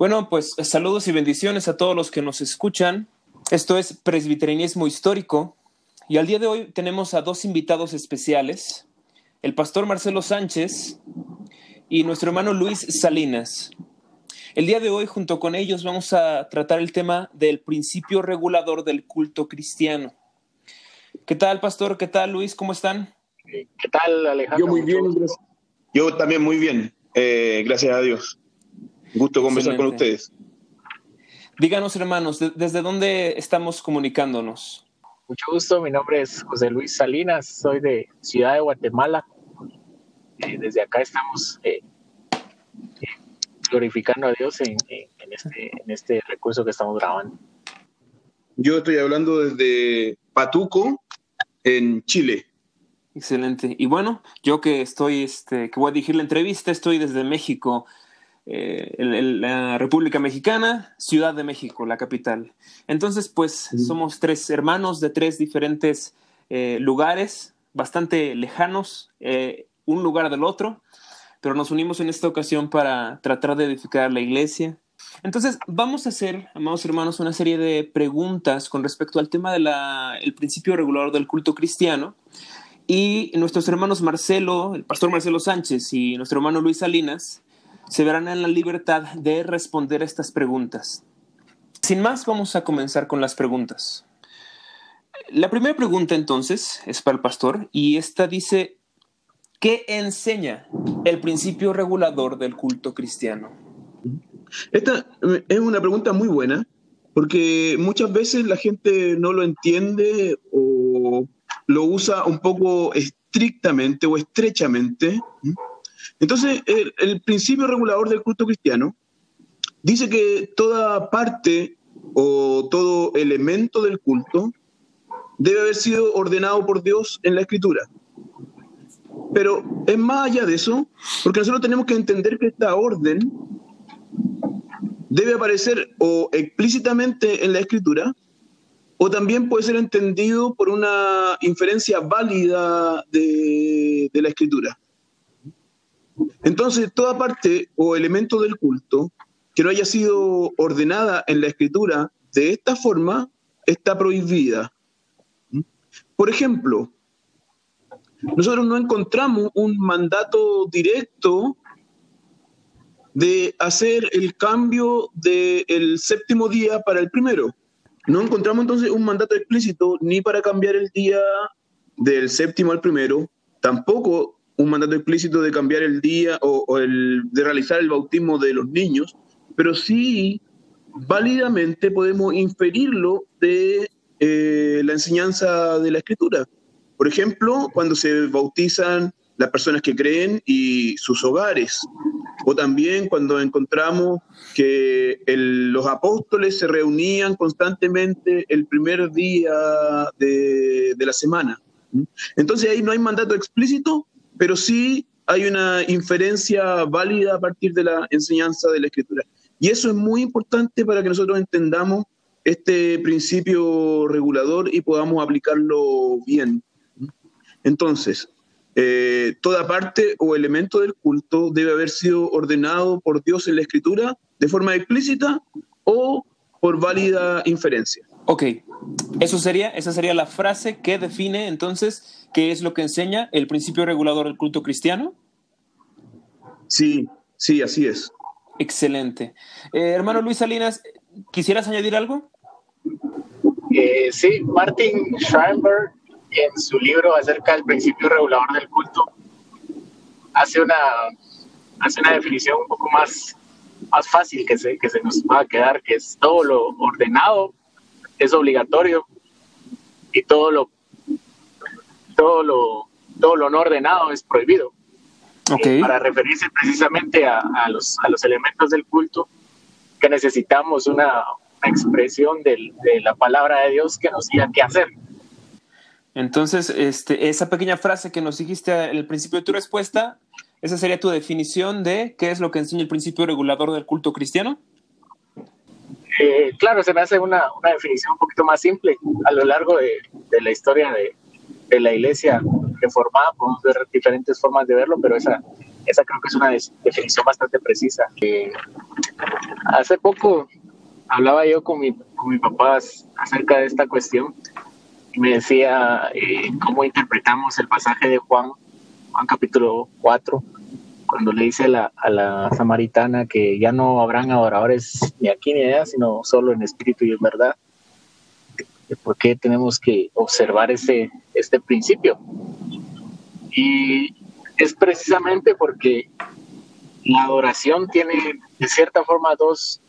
Bueno, pues saludos y bendiciones a todos los que nos escuchan. Esto es Presbiterianismo Histórico y al día de hoy tenemos a dos invitados especiales, el pastor Marcelo Sánchez y nuestro hermano Luis Salinas. El día de hoy, junto con ellos, vamos a tratar el tema del principio regulador del culto cristiano. ¿Qué tal, pastor? ¿Qué tal, Luis? ¿Cómo están? ¿Qué tal, Alejandro? Yo muy bien, gracias. Yo también muy bien, eh, gracias a Dios. Gusto conversar con ustedes. Díganos, hermanos, ¿desde dónde estamos comunicándonos? Mucho gusto, mi nombre es José Luis Salinas, soy de Ciudad de Guatemala. Eh, desde acá estamos eh, eh, glorificando a Dios en, este, en este recurso que estamos grabando. Yo estoy hablando desde Patuco, en Chile. Excelente. Y bueno, yo que estoy, este, que voy a dirigir la entrevista, estoy desde México eh, la República Mexicana, Ciudad de México, la capital. Entonces, pues somos tres hermanos de tres diferentes eh, lugares, bastante lejanos, eh, un lugar del otro, pero nos unimos en esta ocasión para tratar de edificar la iglesia. Entonces, vamos a hacer, amados hermanos, una serie de preguntas con respecto al tema del principio regulador del culto cristiano. Y nuestros hermanos Marcelo, el pastor Marcelo Sánchez y nuestro hermano Luis Salinas se verán en la libertad de responder estas preguntas. Sin más, vamos a comenzar con las preguntas. La primera pregunta entonces es para el pastor y esta dice, ¿qué enseña el principio regulador del culto cristiano? Esta es una pregunta muy buena porque muchas veces la gente no lo entiende o lo usa un poco estrictamente o estrechamente entonces, el, principio regulador del culto cristiano dice que toda parte o todo elemento del culto debe haber sido ordenado por Dios en la escritura. Pero es más allá de eso, porque nosotros tenemos que entender que esta orden debe aparecer o explícitamente en la escritura, o también puede ser entendido por una inferencia válida de la escritura. Entonces, toda parte o elemento del culto que no haya sido ordenada en la escritura de esta forma está prohibida. Por ejemplo, nosotros no encontramos un mandato directo de hacer el cambio del séptimo día para el primero. No encontramos entonces un mandato explícito ni para cambiar el día del séptimo al primero, tampoco un mandato explícito de cambiar el día o, de realizar el bautismo de los niños, pero sí válidamente podemos inferirlo de eh, la enseñanza de la escritura. Por ejemplo, cuando se bautizan las personas que creen y sus hogares, o también cuando encontramos que los apóstoles se reunían constantemente el primer día de, de la semana. Entonces ahí no hay mandato explícito, pero sí hay una inferencia válida a partir de la enseñanza de la escritura. Y eso es muy importante para que nosotros entendamos este principio regulador y podamos aplicarlo bien. Entonces, eh, toda parte o elemento del culto debe haber sido ordenado por Dios en la escritura de forma explícita o por válida inferencia. Ok, Eso sería, esa sería la frase que define entonces ¿Qué es lo que enseña el principio regulador del culto cristiano? Sí, sí, así es. Excelente. Eh, hermano Luis Salinas, ¿quisieras añadir algo? Eh, sí, Martin Scheinberg, en su libro acerca del principio regulador del culto, hace una, hace una definición un poco más, más fácil que se, que se nos va a quedar, que es todo lo ordenado es obligatorio y todo lo todo lo, todo lo no ordenado es prohibido. Okay. para referirse precisamente a, a, los, a los elementos del culto, que necesitamos una, expresión del, de la palabra de Dios que nos diga qué hacer. Entonces, este, esa pequeña frase que nos dijiste al principio de tu respuesta, ¿esa sería tu definición de qué es lo que enseña el principio regulador del culto cristiano? Eh, claro, se me hace una, una, definición un poquito más simple. A lo largo de, de la historia de, de la iglesia reformada, podemos ver diferentes formas de verlo, pero esa, esa creo que es una definición bastante precisa. hace poco hablaba yo con mi, con mi papá acerca de esta cuestión y me decía eh, cómo interpretamos el pasaje de Juan, Juan capítulo 4, cuando le dice la, a la samaritana que ya no habrán adoradores ni aquí ni allá, sino solo en espíritu y en verdad. ¿Por qué tenemos que observar ese, este principio? Y es precisamente porque la adoración tiene de cierta forma dos,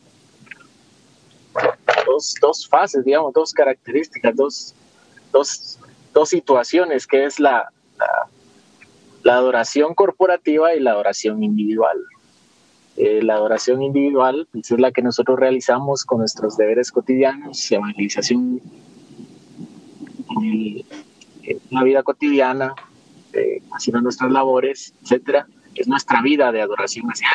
dos, dos fases, digamos, dos características, dos, dos, dos situaciones, que es la, la, adoración corporativa y la adoración individual. Eh, la adoración individual pues, es la que nosotros realizamos con nuestros deberes cotidianos, evangelización la vida cotidiana, eh, haciendo nuestras labores, etcétera, es nuestra vida de adoración hacia.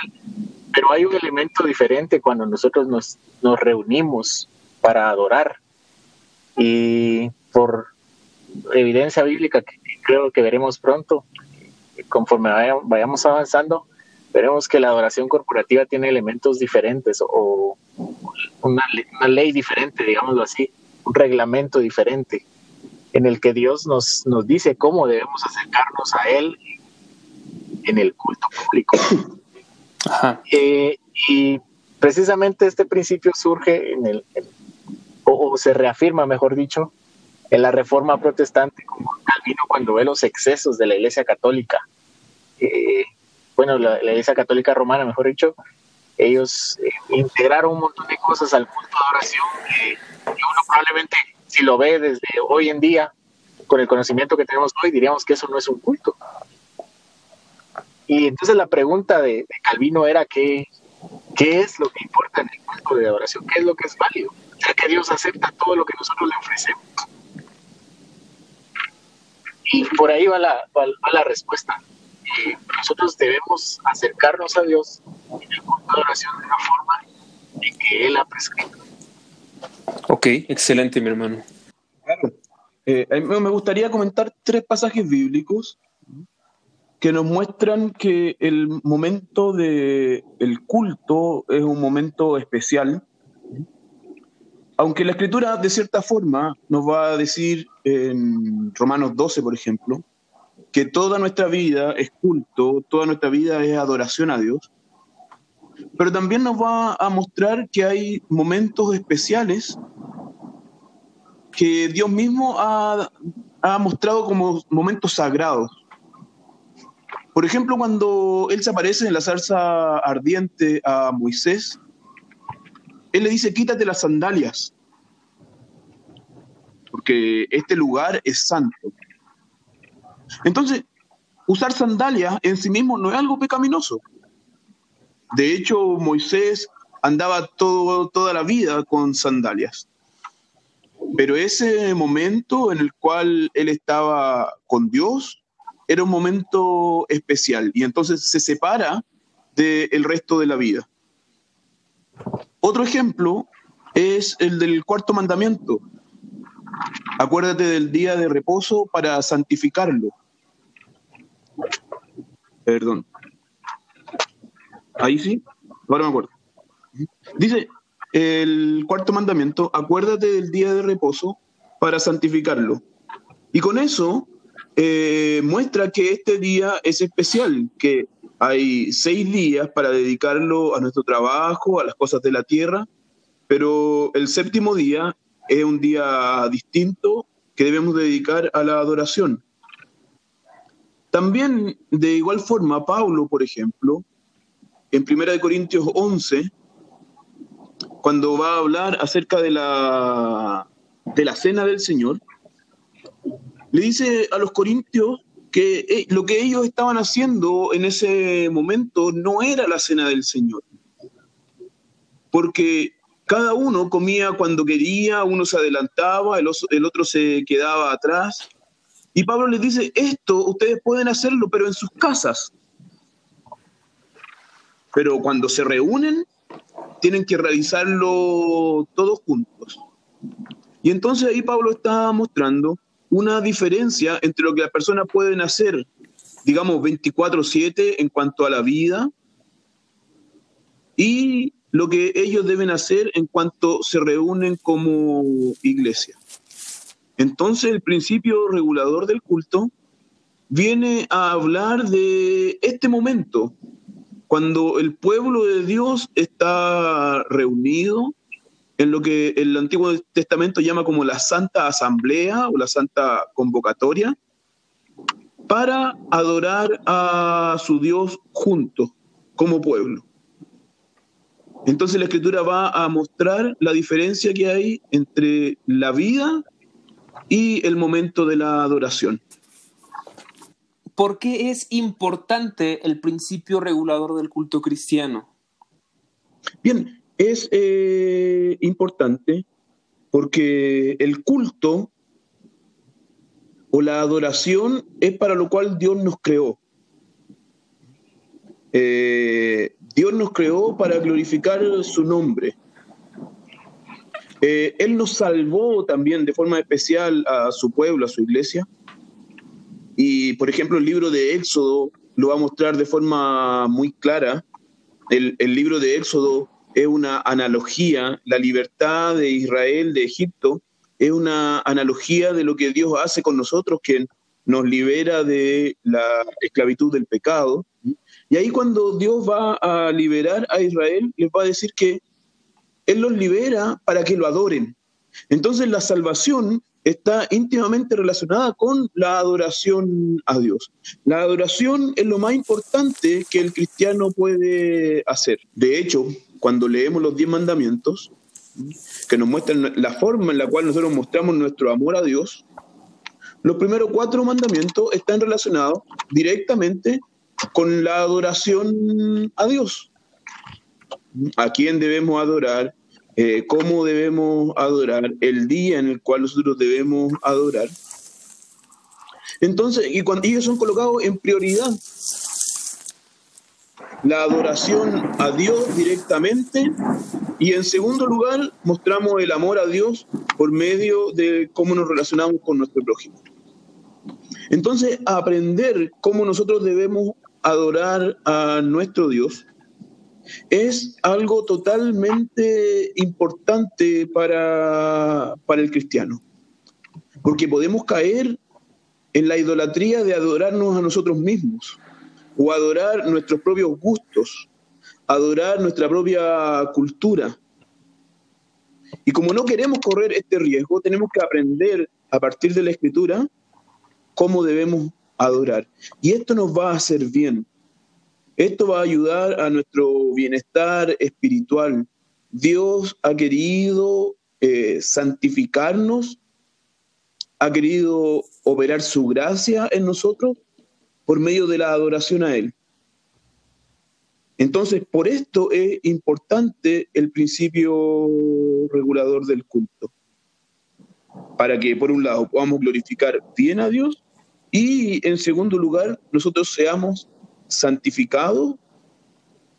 Pero hay un elemento diferente cuando nosotros nos, nos reunimos para adorar. Y por evidencia bíblica que creo que veremos pronto, conforme vayamos avanzando, veremos que la adoración corporativa tiene elementos diferentes o una, una ley diferente, digámoslo así, un reglamento diferente en el que Dios nos, nos dice cómo debemos acercarnos a Él en el culto público. Eh, y precisamente este principio surge en el, o, se reafirma, mejor dicho, en la reforma protestante, como Calvino cuando ve los excesos de la Iglesia Católica. Eh, bueno, la, Iglesia Católica Romana, mejor dicho, ellos eh, integraron un montón de cosas al culto de oración que uno probablemente, si lo ve desde hoy en día, con el conocimiento que tenemos hoy, diríamos que eso no es un culto. Y entonces la pregunta de, Calvino era que, qué es lo que importa en el culto de adoración, qué es lo que es válido. Sea, que Dios acepta todo lo que nosotros le ofrecemos. Y por ahí va la, va, la respuesta. Eh, nosotros debemos acercarnos a Dios en el culto de adoración de una forma en que Él ha prescrito. Ok, excelente, mi hermano. Eh, me gustaría comentar tres pasajes bíblicos que nos muestran que el momento del el culto es un momento especial, aunque la escritura de cierta forma nos va a decir en Romanos 12, por ejemplo, que toda nuestra vida es culto, toda nuestra vida es adoración a Dios, pero también nos va a mostrar que hay momentos especiales que Dios mismo ha, ha mostrado como momentos sagrados por ejemplo, cuando él se aparece en la zarza ardiente a Moisés, él le dice, quítate las sandalias, porque este lugar es santo. Entonces, usar sandalias en sí mismo no es algo pecaminoso. De hecho, Moisés andaba todo, toda la vida con sandalias. Pero ese momento en el cual él estaba con Dios, era un momento especial y entonces se separa del resto de la vida. Otro ejemplo es el del cuarto mandamiento. Acuérdate del día de reposo para santificarlo. Perdón. Ahí sí, ahora me acuerdo. Dice el cuarto mandamiento, acuérdate del día de reposo para santificarlo. Y con eso eh, muestra que este día es especial, que hay seis días para dedicarlo a nuestro trabajo, a las cosas de la tierra, pero el séptimo día es un día distinto que debemos dedicar a la adoración. También, de igual forma, Pablo, por ejemplo, en 1 Corintios 11, cuando va a hablar acerca de la, de la cena del Señor, le dice a los corintios que eh, lo que ellos estaban haciendo en ese momento no era la cena del Señor, porque cada uno comía cuando quería, uno se adelantaba, el, el otro se quedaba atrás. Y Pablo les dice, esto ustedes pueden hacerlo, pero en sus casas. Pero cuando se reúnen, tienen que realizarlo todos juntos. Y entonces ahí Pablo está mostrando una diferencia entre lo que las personas pueden hacer digamos, 24/7 en cuanto a la vida y lo que ellos deben hacer en cuanto se reúnen como iglesia. Entonces el principio regulador del culto viene a hablar de este momento, cuando el pueblo de Dios está reunido en lo que el Antiguo Testamento llama como la Santa Asamblea o la Santa Convocatoria, para adorar a su Dios juntos, como pueblo. Entonces la escritura va a mostrar la diferencia que hay entre la vida y el momento de la adoración. ¿Por qué es importante el principio regulador del culto cristiano? Bien, es eh, importante porque el culto o la adoración es para lo cual Dios nos creó. Eh, Dios nos creó para glorificar su nombre. Eh, él nos salvó también de forma especial a su pueblo, a su iglesia. Y, por ejemplo, el libro de Éxodo lo va a mostrar de forma muy clara. El, el libro de Éxodo es una analogía, la libertad de Israel de Egipto es una analogía de lo que Dios hace con nosotros, que nos libera de la esclavitud del pecado. Y ahí cuando Dios va a liberar a Israel, les va a decir que Él los libera para que lo adoren. Entonces la salvación está íntimamente relacionada con la adoración a Dios. La adoración es lo más importante que el cristiano puede hacer. De hecho, cuando leemos los diez mandamientos, que nos muestran la forma en la cual nosotros mostramos nuestro amor a Dios, los primeros cuatro mandamientos están relacionados directamente con la adoración a Dios. ¿A quién debemos adorar? Eh, cómo debemos adorar, el día en el cual nosotros debemos adorar. Entonces, y cuando ellos son colocados en prioridad, la adoración a Dios directamente y en segundo lugar mostramos el amor a Dios por medio de cómo nos relacionamos con nuestro prójimo. Entonces, aprender cómo nosotros debemos adorar a nuestro Dios es algo totalmente importante para, para el cristiano, porque podemos caer en la idolatría de adorarnos a nosotros mismos o adorar nuestros propios gustos, adorar nuestra propia cultura. Y como no queremos correr este riesgo, tenemos que aprender a partir de la escritura cómo debemos adorar. Y esto nos va a hacer bien, esto va a ayudar a nuestro bienestar espiritual. Dios ha querido eh, santificarnos, ha querido operar su gracia en nosotros por medio de la adoración a Él. Entonces, por esto es importante el principio regulador del culto, para que por un lado podamos glorificar bien a Dios y en segundo lugar nosotros seamos santificado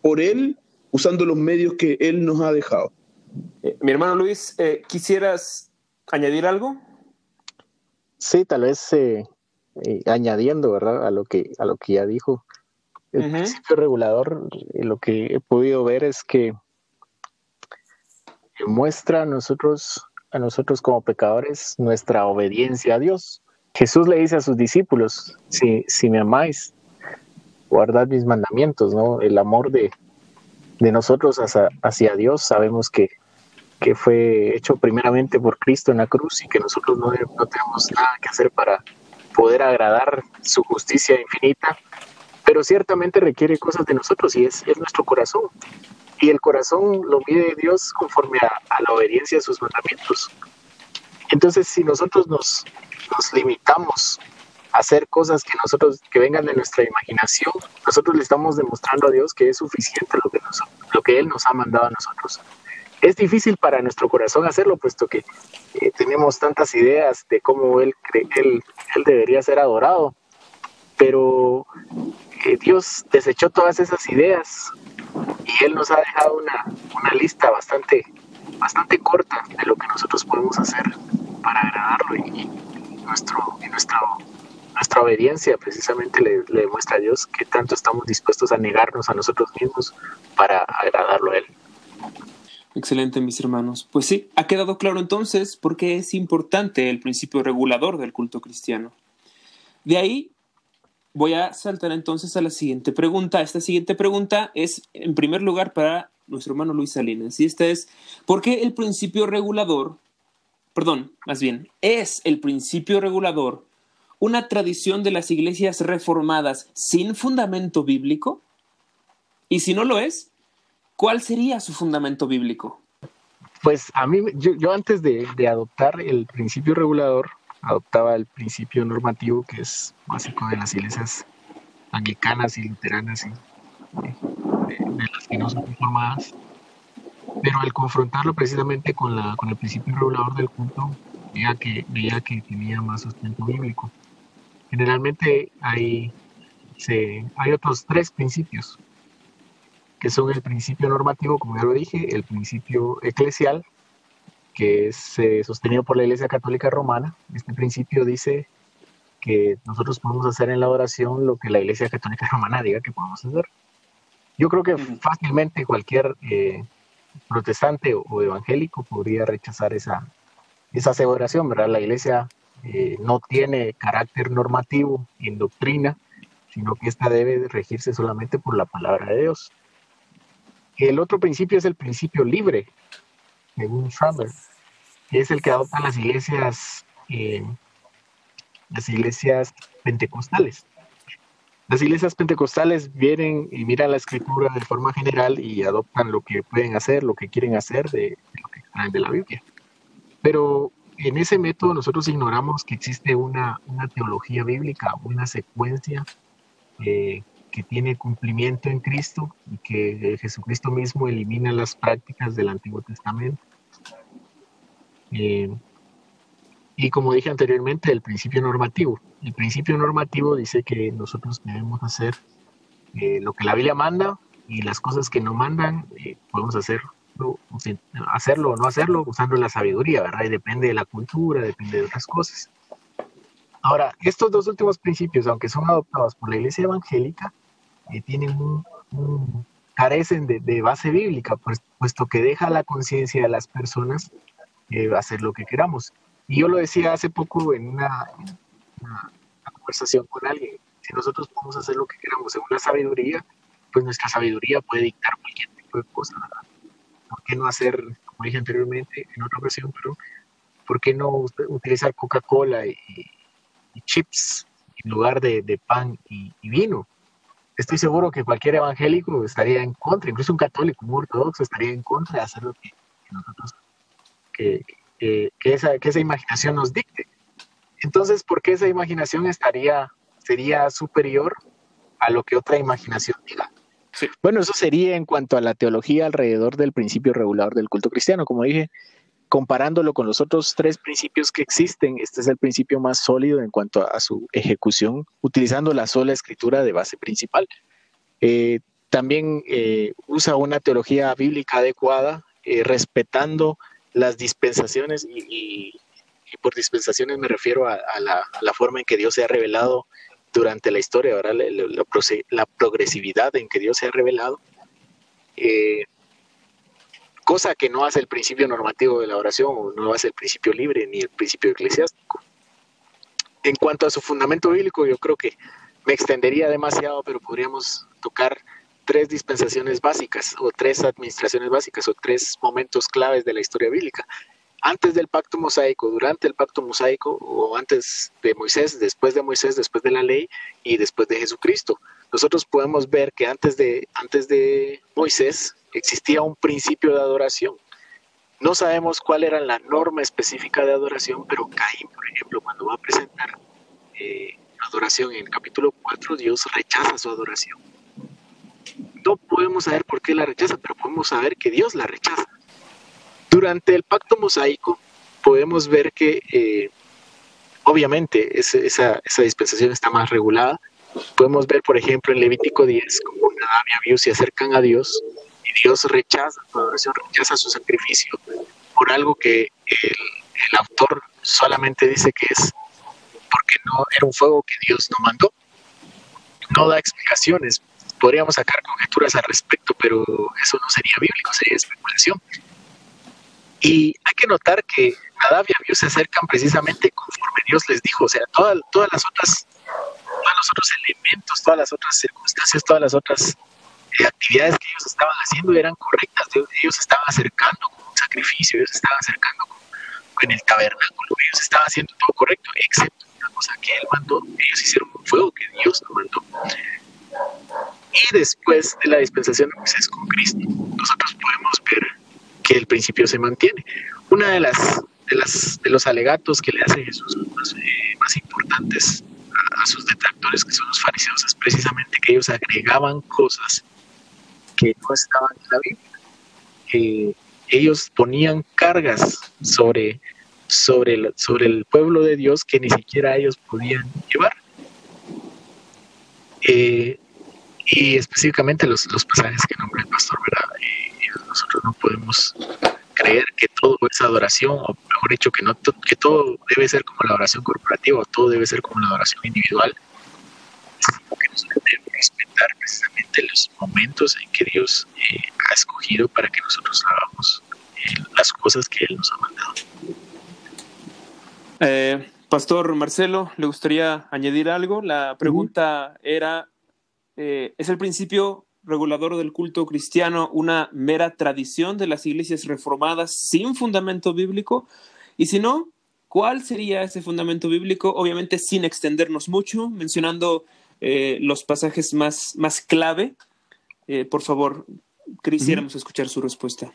por Él usando los medios que Él nos ha dejado. Eh, mi hermano Luis, eh, ¿quisieras añadir algo? Sí, tal vez eh, añadiendo, ¿verdad? A lo que, a lo que ya dijo. El principio regulador, lo que he podido ver es que muestra a nosotros, a nosotros como pecadores nuestra obediencia a Dios. Jesús le dice a sus discípulos, si, si me amáis, guardad mis mandamientos, ¿no? El amor de, nosotros hacia, Dios, sabemos que, que, fue hecho primeramente por Cristo en la cruz y que nosotros no, no tenemos nada que hacer para poder agradar su justicia infinita, pero ciertamente requiere cosas de nosotros y es, es nuestro corazón. Y el corazón lo mide Dios conforme a, a la obediencia a sus mandamientos. Entonces, si nosotros nos, nos limitamos hacer cosas que nosotros, que vengan de nuestra imaginación, nosotros le estamos demostrando a Dios que es suficiente lo que, lo que Él nos ha mandado a nosotros. Es difícil para nuestro corazón hacerlo, puesto que eh, tenemos tantas ideas de cómo Él, él, él debería ser adorado, pero eh, Dios desechó todas esas ideas y Él nos ha dejado una, una lista bastante, bastante corta de lo que nosotros podemos hacer para agradarlo y, nuestro, y nuestro nuestra obediencia precisamente le, demuestra a Dios que tanto estamos dispuestos a negarnos a nosotros mismos para agradarlo a Él. Excelente, mis hermanos. Pues sí, ha quedado claro entonces por qué es importante el principio regulador del culto cristiano. De ahí voy a saltar entonces a la siguiente pregunta. Esta siguiente pregunta es, en primer lugar, para nuestro hermano Luis Salinas. Y esta es, ¿por qué el principio regulador, perdón, más bien, es el principio regulador una tradición de las iglesias reformadas sin fundamento bíblico? Y si no lo es, ¿cuál sería su fundamento bíblico? Pues a mí, yo, antes de, adoptar el principio regulador, adoptaba el principio normativo que es básico de las iglesias anglicanas y luteranas y de, las que no son conformadas. Pero al confrontarlo precisamente con, la, con el principio regulador del culto, veía que, veía que tenía más sustento bíblico. Generalmente hay, se, hay otros tres principios, que son el principio normativo, como ya lo dije, el principio eclesial, que es eh, sostenido por la Iglesia Católica Romana. Este principio dice que nosotros podemos hacer en la oración lo que la Iglesia Católica Romana diga que podemos hacer. Yo creo que fácilmente cualquier eh, protestante o, evangélico podría rechazar esa, esa aseveración, ¿verdad? La Iglesia eh, no tiene carácter normativo en doctrina, sino que ésta debe regirse solamente por la palabra de Dios. El otro principio es el principio libre, según Schraber, que es el que adoptan las iglesias, eh, las iglesias pentecostales. Las iglesias pentecostales vienen y miran la escritura de forma general y adoptan lo que pueden hacer, lo que quieren hacer de, lo que traen de la Biblia. Pero en ese método nosotros ignoramos que existe una, una teología bíblica, una secuencia eh, que tiene cumplimiento en Cristo y que Jesucristo mismo elimina las prácticas del Antiguo Testamento. Eh, y como dije anteriormente, el principio normativo. El principio normativo dice que nosotros debemos hacer eh, lo que la Biblia manda y las cosas que no mandan, podemos hacerlo, o no hacerlo usando la sabiduría, ¿verdad? Y depende de la cultura, depende de otras cosas. Ahora, estos dos últimos principios, aunque son adoptados por la iglesia evangélica, eh, tienen un, carecen de, base bíblica, pues, puesto que deja la conciencia de las personas eh, hacer lo que queramos. Y yo lo decía hace poco en una, conversación con alguien, si nosotros podemos hacer lo que queramos en una sabiduría, pues nuestra sabiduría puede dictar cualquier tipo de cosa. ¿Por qué no hacer, como dije anteriormente en otra ocasión, pero ¿por qué no utilizar Coca-Cola y, chips en lugar de, pan y, vino? estoy seguro que cualquier evangélico estaría en contra, incluso un católico, un ortodoxo estaría en contra de hacer lo que, nosotros, que, esa, que esa imaginación nos dicte. Entonces, ¿por qué esa imaginación estaría, sería superior a lo que otra imaginación diga? Bueno, eso sería en cuanto a la teología alrededor del principio regulador del culto cristiano. Como dije, comparándolo con los otros tres principios que existen, este es el principio más sólido en cuanto a su ejecución, utilizando la sola escritura de base principal. Eh, también eh, usa una teología bíblica adecuada, eh, respetando las dispensaciones y, por dispensaciones me refiero a, la, forma en que Dios se ha revelado durante la historia, ahora la, la, progresividad en que Dios se ha revelado cosa que no hace el principio normativo de la oración, no hace el principio libre ni el principio eclesiástico. En cuanto a su fundamento bíblico, yo creo que me extendería demasiado, pero podríamos tocar tres dispensaciones básicas, o tres administraciones básicas, o tres momentos claves de la historia bíblica. Antes del pacto mosaico, durante el pacto mosaico, o antes de Moisés, después de Moisés, después de la ley y después de Jesucristo. Nosotros podemos ver que antes de, antes de Moisés, existía un principio de adoración. No sabemos cuál era la norma específica de adoración, pero Caín, por ejemplo, cuando va a presentar eh, adoración en el capítulo 4, Dios rechaza su adoración. No podemos saber por qué la rechaza, pero podemos saber que Dios la rechaza. Durante el pacto mosaico podemos ver que eh, obviamente esa, esa, dispensación está más regulada. Podemos ver, por ejemplo, en Levítico 10, como Nadab y Abiú se acercan a Dios Dios rechaza su adoración, rechaza su sacrificio por algo que el, autor solamente dice que es porque no era un fuego que Dios no mandó. No da explicaciones. Podríamos sacar conjeturas al respecto, pero eso no sería bíblico, sería especulación. Y hay que notar que Nadab y Abiú se acercan precisamente conforme Dios les dijo, o sea, todas, todas las otras, todos los otros elementos, todas las otras circunstancias, todas las otras eh, actividades que ellos estaban haciendo eran correctas. Ellos estaban acercando con un sacrificio, ellos estaban acercando con, con el tabernáculo, ellos estaban haciendo todo correcto, excepto una cosa que él mandó, ellos hicieron un fuego que Dios no mandó. Y después de la dispensación de Moisés con Cristo, nosotros podemos ver que el principio se mantiene. Una de las de, las, de los alegatos que le hace Jesús más, eh, más importantes a, a, sus detractores, que son los fariseos, es precisamente que ellos agregaban cosas que no estaban en la Biblia. Eh, ellos ponían cargas sobre, sobre, el, sobre el pueblo de Dios que ni siquiera ellos podían llevar. Eh, y específicamente los, los, pasajes que nombra el pastor, ¿verdad? Eh, nosotros no podemos creer que todo es adoración, o mejor dicho, que, no, que todo debe ser como la adoración corporativa, o todo debe ser como la adoración individual, que nosotros debemos respetar precisamente los momentos en que Dios eh, ha escogido para que nosotros hagamos eh, las cosas que Él nos ha mandado. Eh, Pastor Marcelo, ¿le gustaría añadir algo? La pregunta uh -huh. era, eh, ¿es el principio regulador del culto cristiano una mera tradición de las iglesias reformadas sin fundamento bíblico? Y si no, ¿cuál sería ese fundamento bíblico? Obviamente sin extendernos mucho, mencionando eh, los pasajes más, más clave. Eh, por favor, quisiéramos uh -huh. escuchar su respuesta.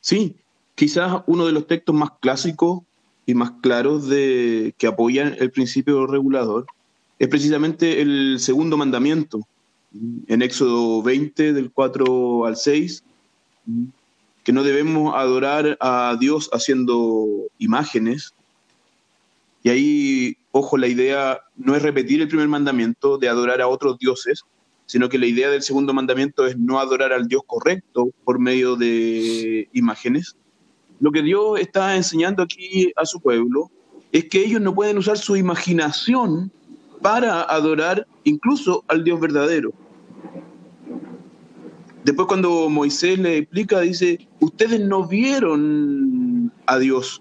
Sí, quizás uno de los textos más clásicos y más claros de, que apoyan el principio regulador es precisamente el segundo mandamiento, en Éxodo 20, del 4 al 6, que no debemos adorar a Dios haciendo imágenes. Y ahí, ojo, la idea no es repetir el primer mandamiento de adorar a otros dioses, sino que la idea del segundo mandamiento es no adorar al Dios correcto por medio de imágenes. Lo que Dios está enseñando aquí a su pueblo es que ellos no pueden usar su imaginación para adorar incluso al Dios verdadero. Después cuando Moisés le explica, dice, ustedes no vieron a Dios.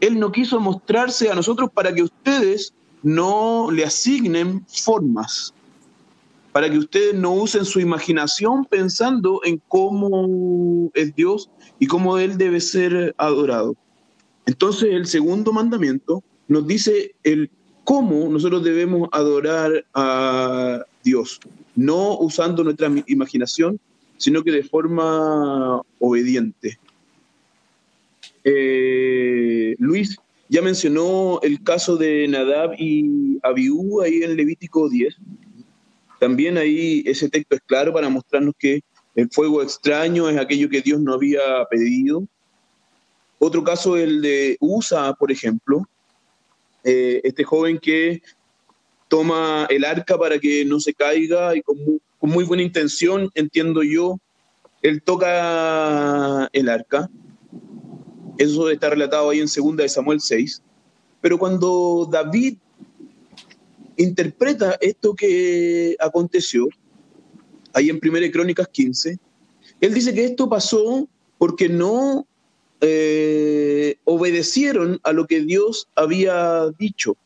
Él no quiso mostrarse a nosotros para que ustedes no le asignen formas, para que ustedes no usen su imaginación pensando en cómo es Dios y cómo Él debe ser adorado. Entonces el segundo mandamiento nos dice el cómo nosotros debemos adorar a Dios, no usando nuestra imaginación, sino que de forma obediente. Eh, Luis ya mencionó el caso de Nadab y Abiú ahí en Levítico 10. También ahí ese texto es claro para mostrarnos que el fuego extraño es aquello que Dios no había pedido. Otro caso, el de Usa, por ejemplo, eh, este joven que toma el arca para que no se caiga y con muy, con muy, buena intención, entiendo yo, él toca el arca. Eso está relatado ahí en 2 de Samuel 6. Pero cuando David interpreta esto que aconteció, ahí en 1 Crónicas 15, él dice que esto pasó porque no eh, obedecieron a lo que Dios había dicho.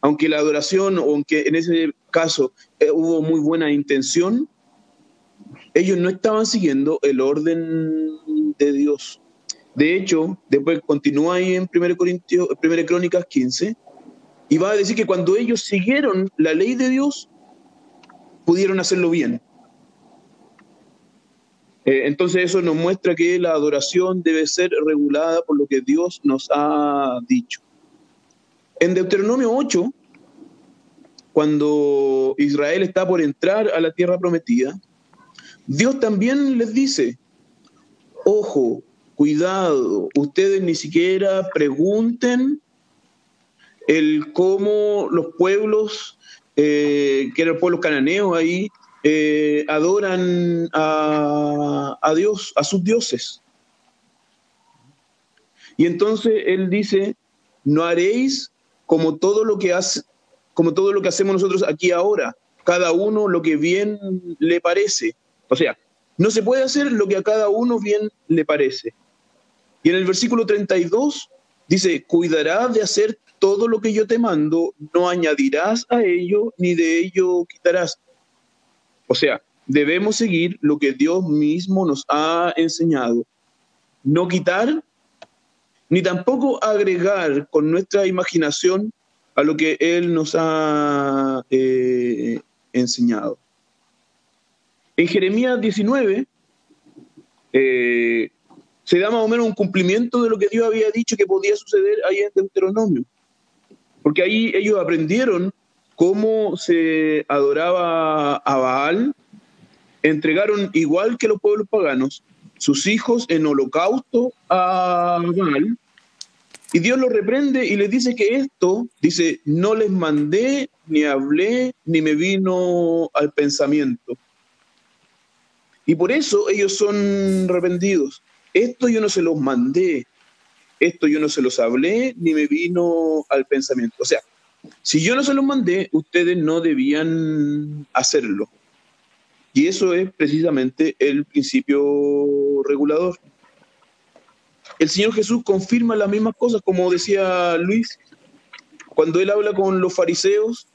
Aunque la adoración, o aunque en ese caso eh, hubo muy buena intención, ellos no estaban siguiendo el orden de Dios. De hecho, después continúa ahí en 1 Corintios, 1 Crónicas 15, y va a decir que cuando ellos siguieron la ley de Dios, pudieron hacerlo bien. Eh, entonces eso nos muestra que la adoración debe ser regulada por lo que Dios nos ha dicho. En Deuteronomio 8, cuando Israel está por entrar a la tierra prometida, Dios también les dice, ojo, cuidado, ustedes ni siquiera pregunten el cómo los pueblos, eh, que eran los pueblos cananeos ahí, eh, adoran a, a, Dios, a sus dioses. Y entonces él dice, no haréis como todo lo que hace, como todo lo que hacemos nosotros aquí ahora, cada uno lo que bien le parece. O sea, no se puede hacer lo que a cada uno bien le parece. Y en el versículo 32 dice, cuidarás de hacer todo lo que yo te mando, no añadirás a ello ni de ello quitarás. O sea, debemos seguir lo que Dios mismo nos ha enseñado. No quitar, ni tampoco agregar con nuestra imaginación a lo que Él nos ha eh, enseñado. En Jeremías 19 eh, se da más o menos un cumplimiento de lo que Dios había dicho que podía suceder ahí en Deuteronomio. Porque ahí ellos aprendieron cómo se adoraba a Baal, entregaron igual que los pueblos paganos sus hijos en holocausto a Baal, y Dios los reprende y les dice que esto, dice, no les mandé, ni hablé, ni me vino al pensamiento. Y por eso ellos son arrepentidos. Esto yo no se los mandé, esto yo no se los hablé, ni me vino al pensamiento. O sea, si yo no se los mandé, ustedes no debían hacerlo. Y eso es precisamente el principio regulador. El Señor Jesús confirma las mismas cosas, como decía Luis, cuando él habla con los fariseos,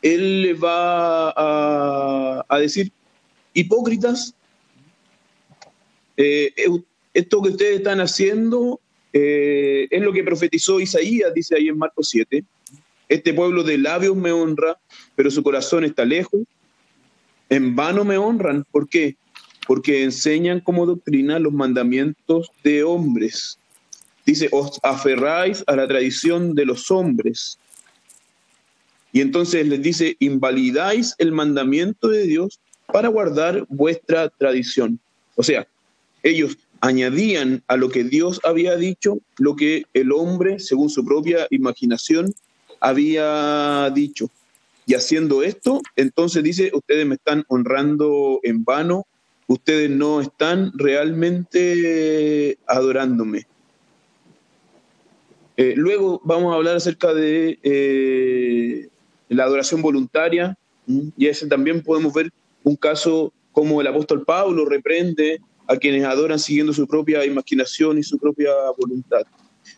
él les va a decir, hipócritas, eh, esto que ustedes están haciendo eh, es lo que profetizó Isaías, dice ahí en Marcos 7. Este pueblo de labios me honra, pero su corazón está lejos. En vano me honran. ¿Por qué? Porque enseñan como doctrina los mandamientos de hombres. Dice, os aferráis a la tradición de los hombres. Y entonces les dice, invalidáis el mandamiento de Dios para guardar vuestra tradición. O sea, ellos añadían a lo que Dios había dicho lo que el hombre, según su propia imaginación, había dicho. Y haciendo esto, entonces dice, ustedes me están honrando en vano, ustedes no están realmente adorándome. Eh, luego vamos a hablar acerca de eh, la adoración voluntaria, y ese también podemos ver un caso como el apóstol Pablo reprende a quienes adoran siguiendo su propia imaginación y su propia voluntad.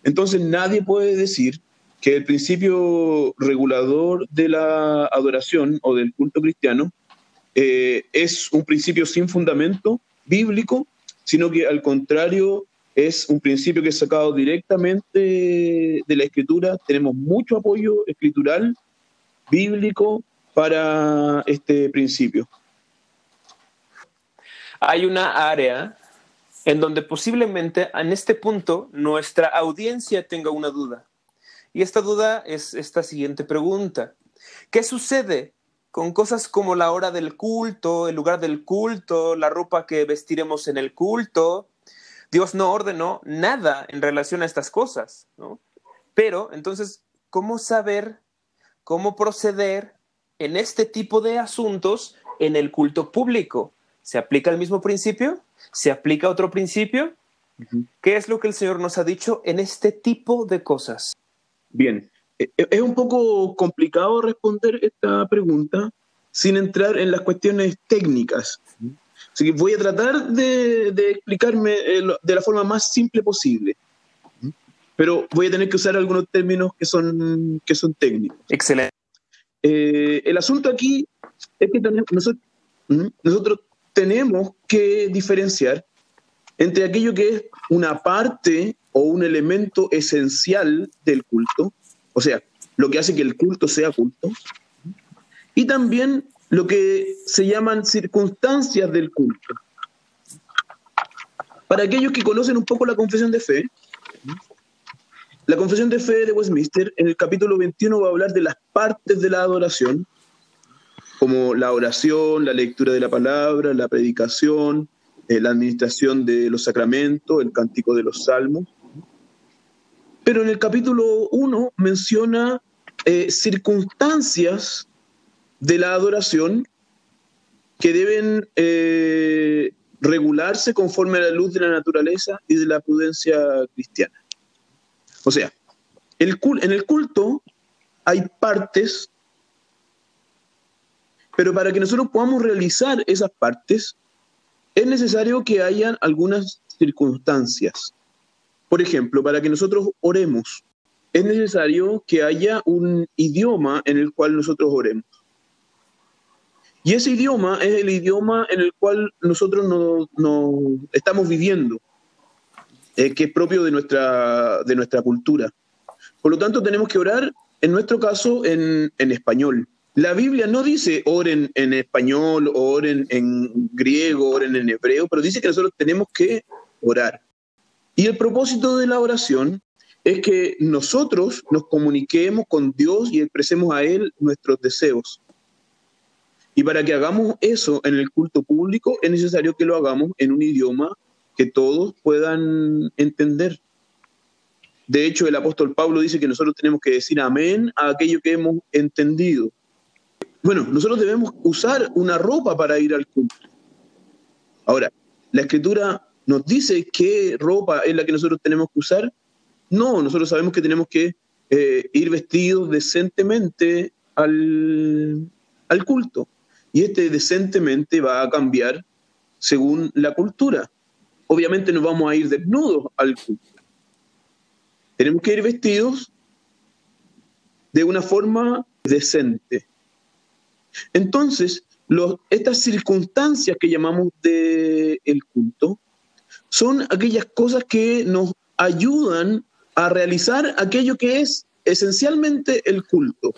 Entonces nadie puede decir que el principio regulador de la adoración o del culto cristiano eh, es un principio sin fundamento bíblico, sino que al contrario es un principio que es sacado directamente de la escritura. Tenemos mucho apoyo escritural, bíblico, para este principio hay una área en donde posiblemente en este punto nuestra audiencia tenga una duda. Y esta duda es esta siguiente pregunta. ¿Qué sucede con cosas como la hora del culto, el lugar del culto, la ropa que vestiremos en el culto? Dios no ordenó nada en relación a estas cosas, ¿no? Pero entonces, ¿cómo saber, cómo proceder en este tipo de asuntos en el culto público? ¿Se aplica el mismo principio? ¿Se aplica otro principio? ¿Qué es lo que el Señor nos ha dicho en este tipo de cosas? Bien, e, e, es un poco complicado responder esta pregunta sin entrar en las cuestiones técnicas. Así que voy a tratar de, explicarme eh, de la forma más simple posible. Pero voy a tener que usar algunos términos que son, que son técnicos. Excelente. Eh, el asunto aquí es que nosotros, nosotros tenemos que diferenciar entre aquello que es una parte o un elemento esencial del culto, o sea, lo que hace que el culto sea culto, y también lo que se llaman circunstancias del culto. Para aquellos que conocen un poco la confesión de fe, la confesión de fe de Westminster en el capítulo 21 va a hablar de las partes de la adoración como la oración, la lectura de la palabra, la predicación, eh, la administración de los sacramentos, el cántico de los salmos. Pero en el capítulo 1 menciona eh, circunstancias de la adoración que deben eh, regularse conforme a la luz de la naturaleza y de la prudencia cristiana. O sea, en el culto hay partes, pero para que nosotros podamos realizar esas partes, es necesario que hayan algunas circunstancias. Por ejemplo, para que nosotros oremos, es necesario que haya un idioma en el cual nosotros oremos. Y ese idioma es el idioma en el cual nosotros no, estamos viviendo, eh, que es propio de nuestra, de nuestra cultura. Por lo tanto, tenemos que orar, en nuestro caso, en, español. La Biblia no dice oren en español, oren en griego, oren en hebreo, pero dice que nosotros tenemos que orar. Y el propósito de la oración es que nosotros nos comuniquemos con Dios y expresemos a Él nuestros deseos. Y para que hagamos eso en el culto público es necesario que lo hagamos en un idioma que todos puedan entender. De hecho, el apóstol Pablo dice que nosotros tenemos que decir amén a aquello que hemos entendido. Bueno, nosotros debemos usar una ropa para ir al culto. Ahora, la escritura nos dice qué ropa es la que nosotros tenemos que usar. No, nosotros sabemos que tenemos que eh, ir vestidos decentemente al, al culto y este decentemente va a cambiar según la cultura. Obviamente no vamos a ir desnudos al culto. Tenemos que ir vestidos de una forma decente. Entonces, estas circunstancias que llamamos de el culto son aquellas cosas que nos ayudan a realizar aquello que es esencialmente el culto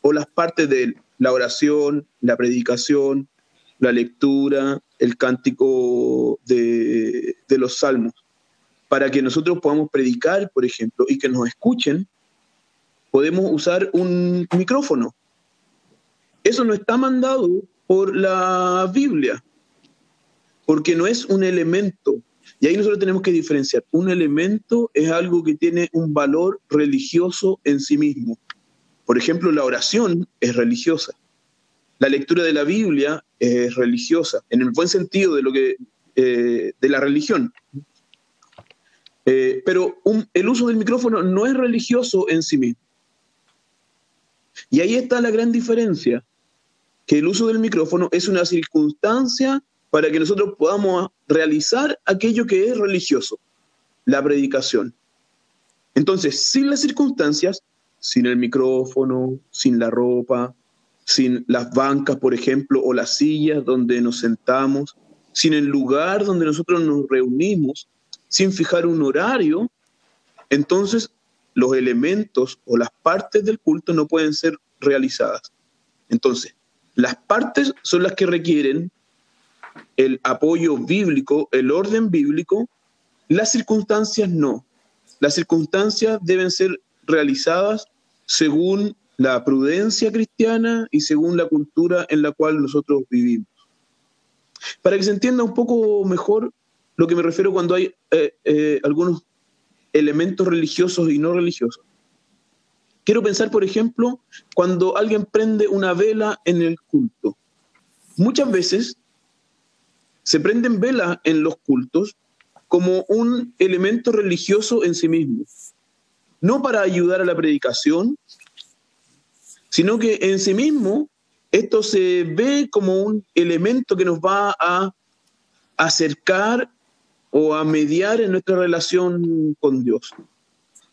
o las partes de la oración, la predicación, la lectura, el cántico de, los salmos. Para que nosotros podamos predicar, por ejemplo, y que nos escuchen, podemos usar un micrófono. Eso no está mandado por la Biblia, porque no es un elemento. Y ahí nosotros tenemos que diferenciar. Un elemento es algo que tiene un valor religioso en sí mismo. Por ejemplo, la oración es religiosa. La lectura de la Biblia es religiosa, en el buen sentido de, lo que, eh, de la religión. Eh, pero el uso del micrófono no es religioso en sí mismo. Y ahí está la gran diferencia, que el uso del micrófono es una circunstancia para que nosotros podamos realizar aquello que es religioso, la predicación. Entonces, sin las circunstancias, sin el micrófono, sin la ropa, sin las bancas, por ejemplo, o las sillas donde nos sentamos, sin el lugar donde nosotros nos reunimos, sin fijar un horario, entonces los elementos o las partes del culto no pueden ser realizadas. Entonces, las partes son las que requieren el apoyo bíblico, el orden bíblico, las circunstancias no. Las circunstancias deben ser realizadas según la prudencia cristiana y según la cultura en la cual nosotros vivimos. Para que se entienda un poco mejor lo que me refiero cuando hay eh, eh, algunos elementos religiosos y no religiosos. Quiero pensar, por ejemplo, cuando alguien prende una vela en el culto. Muchas veces se prenden velas en los cultos como un elemento religioso en sí mismo no para ayudar a la predicación, sino que en sí mismo esto se ve como un elemento que nos va a acercar o a mediar en nuestra relación con Dios.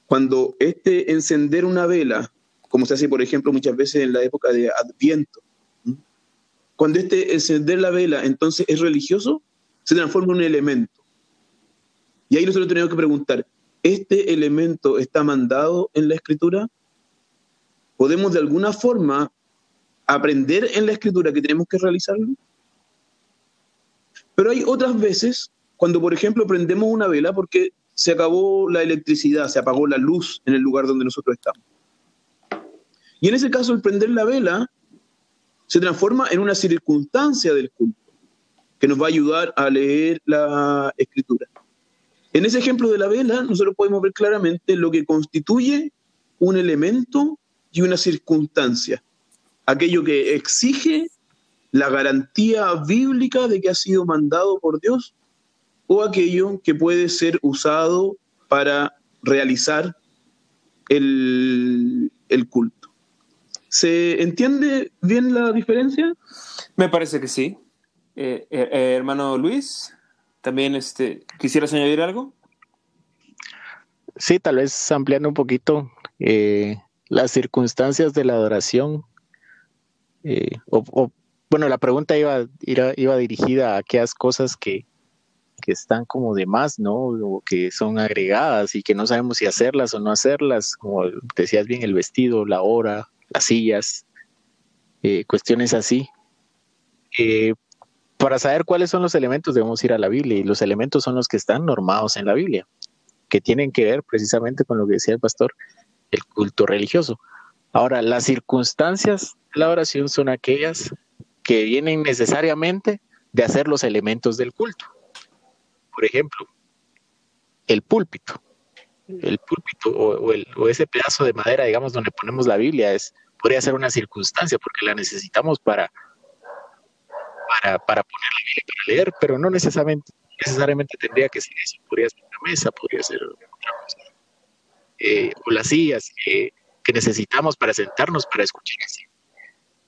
Cuando este encender una vela, como se hace por ejemplo muchas veces en la época de Adviento, cuando este encender la vela entonces es religioso, se transforma en un elemento. Y ahí nosotros tenemos que preguntar, este elemento está mandado en la escritura? ¿Podemos de alguna forma aprender en la escritura que tenemos que realizarlo? Pero hay otras veces cuando, por ejemplo, prendemos una vela porque se acabó la electricidad, se apagó la luz en el lugar donde nosotros estamos. Y en ese caso, el prender la vela se transforma en una circunstancia del culto que nos va a ayudar a leer la escritura. En ese ejemplo de la vela, nosotros podemos ver claramente lo que constituye un elemento y una circunstancia. Aquello que exige la garantía bíblica de que ha sido mandado por Dios o aquello que puede ser usado para realizar el, culto. ¿Se entiende bien la diferencia? Me parece que sí. Eh, eh, eh, hermano Luis, también este, ¿quisieras añadir algo? Sí, tal vez ampliando un poquito las circunstancias de la adoración. o, bueno, la pregunta iba, iba dirigida a aquellas cosas que, que están como de más, ¿no? O que son agregadas y que no sabemos si hacerlas o no hacerlas, como decías bien, el vestido, la hora, las sillas, eh, cuestiones así. Eh, para saber cuáles son los elementos debemos ir a la Biblia y los elementos son los que están normados en la Biblia, que tienen que ver precisamente con lo que decía el pastor, el culto religioso. Ahora, las circunstancias de la oración son aquellas que vienen necesariamente de hacer los elementos del culto. Por ejemplo, el púlpito. El púlpito o, ese pedazo de madera, digamos, donde ponemos la Biblia, es, podría ser una circunstancia porque la necesitamos para, para, para poner la Biblia para leer, pero no necesariamente, necesariamente tendría que ser eso. Podría ser una mesa, podría ser otra cosa. Eh, o las sillas que necesitamos para sentarnos para escuchar así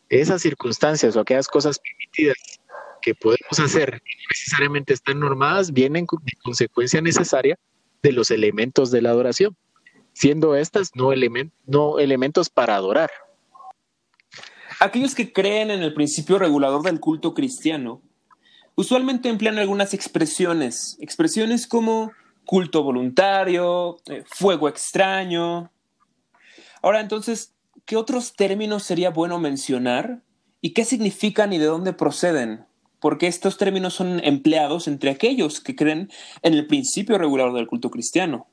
esas circunstancias o aquellas cosas permitidas que podemos hacer que necesariamente están normadas vienen de consecuencia necesaria de los elementos de la adoración, siendo estas no, no elementos para adorar. Aquellos que creen en el principio regulador del culto cristiano usualmente emplean algunas expresiones, expresiones como culto voluntario, eh, fuego extraño. Ahora entonces, ¿qué otros términos sería bueno mencionar? ¿Y qué significan y de dónde proceden? Porque estos términos son empleados entre aquellos que creen en el principio regular del culto cristiano.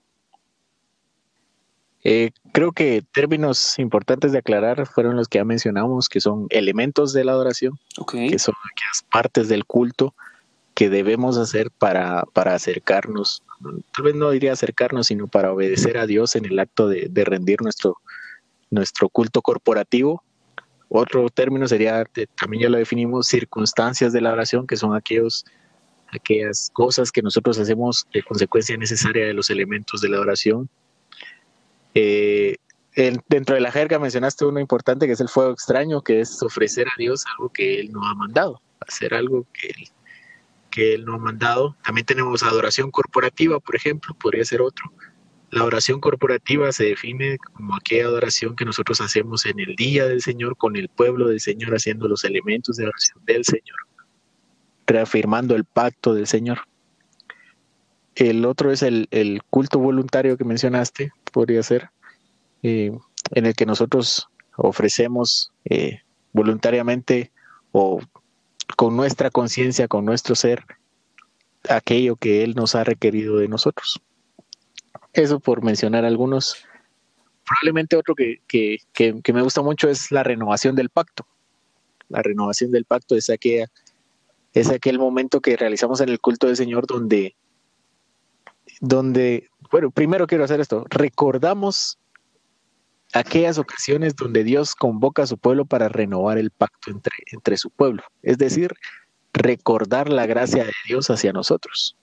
Eh, creo que términos importantes de aclarar fueron los que ya mencionamos, que son elementos de la adoración, que son aquellas partes del culto que debemos hacer para, para, acercarnos, tal vez no diría acercarnos, sino para obedecer a Dios en el acto de, de rendir nuestro, nuestro culto corporativo. Otro término sería, también ya lo definimos, circunstancias de la oración, que son aquellos, aquellas cosas que nosotros hacemos de consecuencia necesaria de los elementos de la oración. Eh, dentro de la jerga mencionaste uno importante que es el fuego extraño, que es ofrecer a Dios algo que Él no ha mandado, hacer algo que que él no ha mandado. También tenemos adoración corporativa, por ejemplo, podría ser otro. La oración corporativa se define como aquella adoración que nosotros hacemos en el día del Señor, con el pueblo del Señor, haciendo los elementos de oración del Señor, reafirmando el pacto del Señor. El otro es el, culto voluntario que mencionaste, podría ser, eh, en el que nosotros ofrecemos eh, voluntariamente o con nuestra conciencia, con nuestro ser, aquello que Él nos ha requerido de nosotros. Eso por mencionar algunos. Probablemente otro que, me gusta mucho es la renovación del pacto. La renovación del pacto es, aquella, es aquel momento que realizamos en el culto del Señor donde, donde, bueno, primero quiero hacer esto, recordamos aquellas ocasiones donde Dios convoca a su pueblo para renovar el pacto entre, entre su pueblo, es decir, recordar la gracia de Dios hacia nosotros.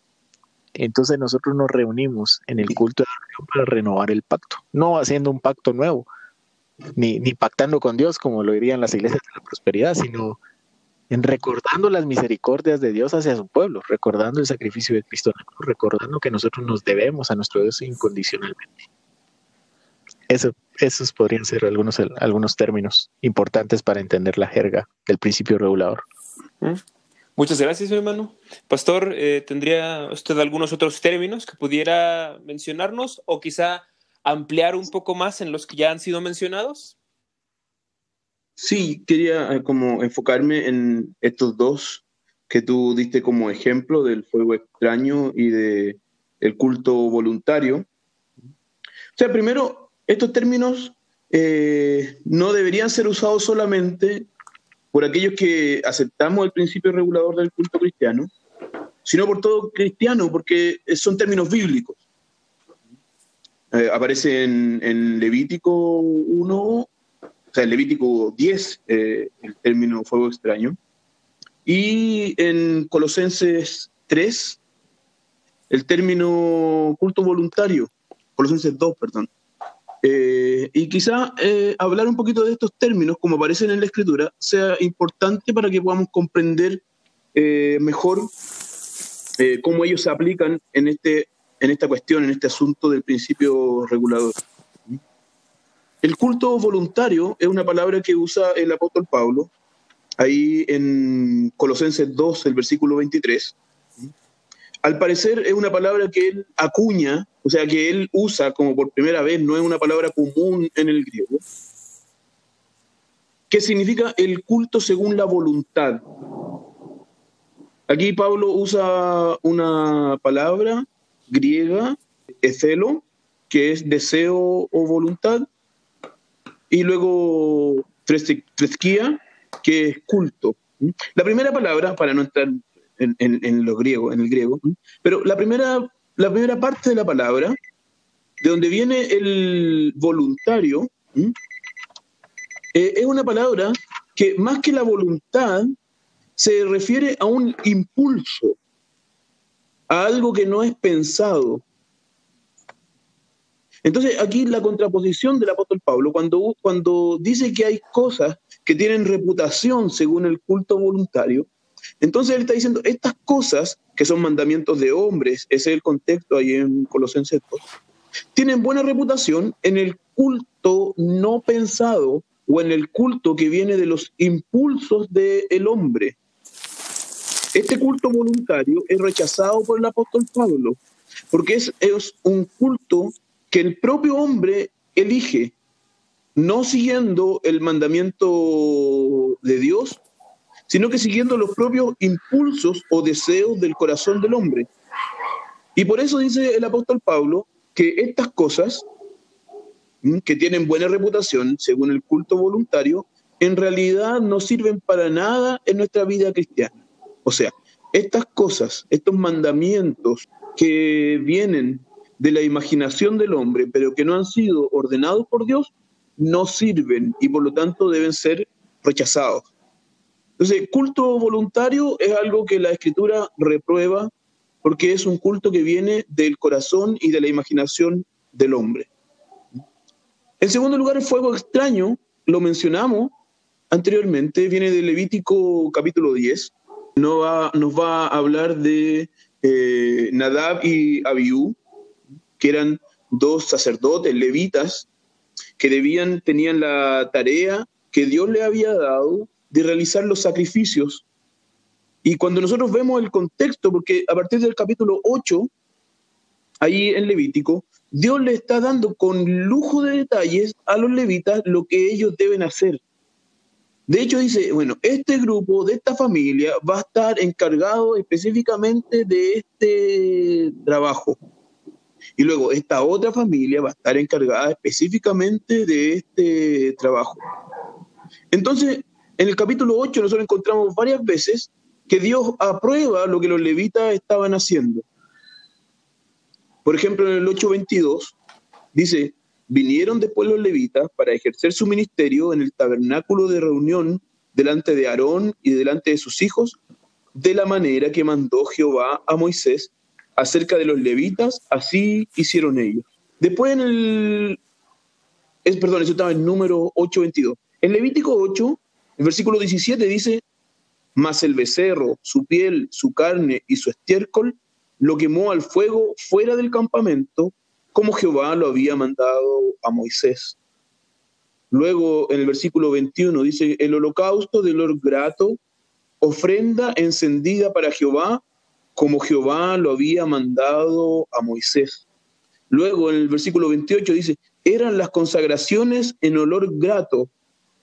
Entonces nosotros nos reunimos en el culto de oración para renovar el pacto, no haciendo un pacto nuevo, ni, ni pactando con Dios como lo dirían las iglesias de la prosperidad, sino en recordando las misericordias de Dios hacia su pueblo, recordando el sacrificio de Cristo, recordando que nosotros nos debemos a nuestro Dios incondicionalmente. Eso, esos podrían ser algunos, algunos términos importantes para entender la jerga del principio regulador. ¿Mm? Muchas gracias, mi hermano. Pastor, eh, ¿tendría usted algunos otros términos que pudiera mencionarnos o quizá ampliar un poco más en los que ya han sido mencionados? Sí, quería eh, como enfocarme en estos dos que tú diste como ejemplo del fuego extraño y de el culto voluntario. O sea, primero, estos términos eh, no deberían ser usados solamente por aquellos que aceptamos el principio regulador del culto cristiano, sino por todo cristiano, porque son términos bíblicos. Eh, aparece en, Levítico 1, o sea, en Levítico 10, eh, el término fuego extraño. y en Colosenses 3, el término culto voluntario, Colosenses 2, perdón. Eh, y quizá eh, hablar un poquito de estos términos, como aparecen en la escritura, sea importante para que podamos comprender eh, mejor cómo ellos se aplican en, este, en esta cuestión, en este asunto del principio regulador. El culto voluntario es una palabra que usa el apóstol Pablo, ahí en Colosenses 2, el versículo 23. Al parecer es una palabra que él acuña, o sea, que él usa como por primera vez, no es una palabra común en el griego, que significa el culto según la voluntad. Aquí Pablo usa una palabra griega, ecelo, que es deseo o voluntad, y luego tresquía, que es culto. La primera palabra, para no entrar en, en, lo griego, en el griego. Pero la primera, la primera parte de la palabra, de donde viene el voluntario, eh, es una palabra que más que la voluntad se refiere a un impulso, a algo que no es pensado. Entonces aquí la contraposición del apóstol Pablo, cuando, cuando dice que hay cosas que tienen reputación según el culto voluntario, entonces él está diciendo, estas cosas que son mandamientos de hombres, ese es el contexto ahí en Colosenses 2, tienen buena reputación en el culto no pensado o en el culto que viene de los impulsos del hombre. Este culto voluntario es rechazado por el apóstol Pablo, porque es, es un culto que el propio hombre elige, no siguiendo el mandamiento de Dios, sino que siguiendo los propios impulsos o deseos del corazón del hombre. Y por eso dice el apóstol Pablo que estas cosas, que tienen buena reputación según el culto voluntario, en realidad no sirven para nada en nuestra vida cristiana. O sea, estas cosas, estos mandamientos que vienen de la imaginación del hombre, pero que no han sido ordenados por Dios, no sirven y por lo tanto deben ser rechazados. Entonces, culto voluntario es algo que la escritura reprueba porque es un culto que viene del corazón y de la imaginación del hombre. En segundo lugar, el fuego extraño, lo mencionamos anteriormente, viene de Levítico capítulo 10. No va, nos va a hablar de eh, Nadab y Abiú, que eran dos sacerdotes levitas que tenían la tarea que Dios le había dado de realizar los sacrificios. Y cuando nosotros vemos el contexto, porque a partir del capítulo 8, ahí en Levítico, Dios le está dando con lujo de detalles a los levitas lo que ellos deben hacer. De hecho, dice, bueno, este grupo de esta familia va a estar encargado específicamente de este trabajo. Y luego esta otra familia va a estar encargada específicamente de este trabajo. Entonces, en el capítulo 8 nosotros encontramos varias veces que Dios aprueba lo que los levitas estaban haciendo. Por ejemplo, en el 8.22 dice, vinieron después los levitas para ejercer su ministerio en el tabernáculo de reunión delante de Aarón y delante de sus hijos, de la manera que mandó Jehová a Moisés acerca de los levitas, así hicieron ellos. Después en el, es, perdón, eso estaba en número 8.22. En Levítico 8 el versículo 17 dice, mas el becerro, su piel, su carne y su estiércol lo quemó al fuego fuera del campamento, como Jehová lo había mandado a Moisés. Luego en el versículo 21 dice, el holocausto del olor grato, ofrenda encendida para Jehová, como Jehová lo había mandado a Moisés. Luego en el versículo 28 dice, eran las consagraciones en olor grato,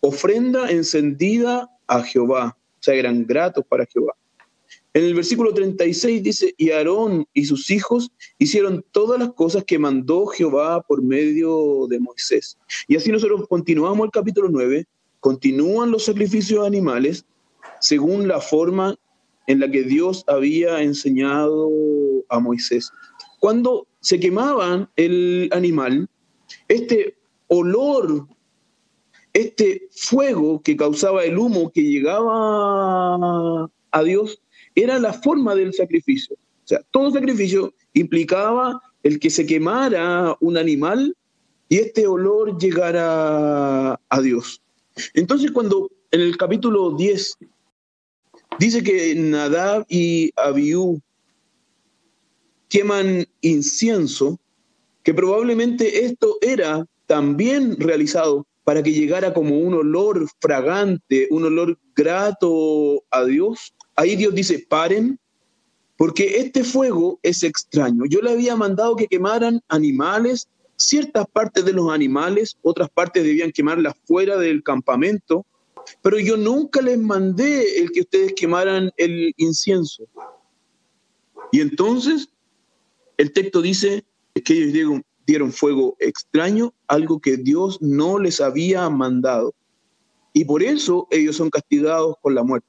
ofrenda encendida a Jehová, o sea, eran gratos para Jehová. En el versículo 36 dice, y Aarón y sus hijos hicieron todas las cosas que mandó Jehová por medio de Moisés. Y así nosotros continuamos el capítulo 9, continúan los sacrificios animales según la forma en la que Dios había enseñado a Moisés. Cuando se quemaban el animal, este olor este fuego que causaba el humo que llegaba a Dios era la forma del sacrificio. O sea, todo sacrificio implicaba el que se quemara un animal y este olor llegara a Dios. Entonces, cuando en el capítulo 10 dice que Nadab y Abiú queman incienso, que probablemente esto era también realizado para que llegara como un olor fragante, un olor grato a Dios. Ahí Dios dice, paren, porque este fuego es extraño. Yo le había mandado que quemaran animales, ciertas partes de los animales, otras partes debían quemarlas fuera del campamento, pero yo nunca les mandé el que ustedes quemaran el incienso. Y entonces el texto dice que ellos dieron fuego extraño, algo que Dios no les había mandado. Y por eso ellos son castigados con la muerte.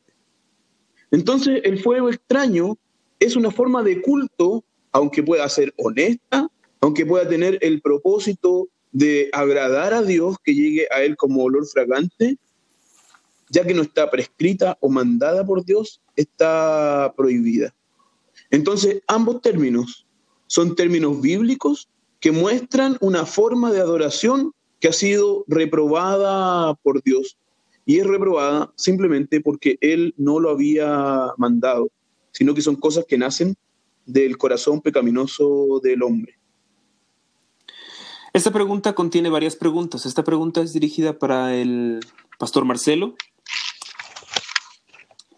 Entonces el fuego extraño es una forma de culto, aunque pueda ser honesta, aunque pueda tener el propósito de agradar a Dios, que llegue a Él como olor fragante, ya que no está prescrita o mandada por Dios, está prohibida. Entonces, ambos términos son términos bíblicos que muestran una forma de adoración que ha sido reprobada por Dios. Y es reprobada simplemente porque Él no lo había mandado, sino que son cosas que nacen del corazón pecaminoso del hombre. Esta pregunta contiene varias preguntas. Esta pregunta es dirigida para el pastor Marcelo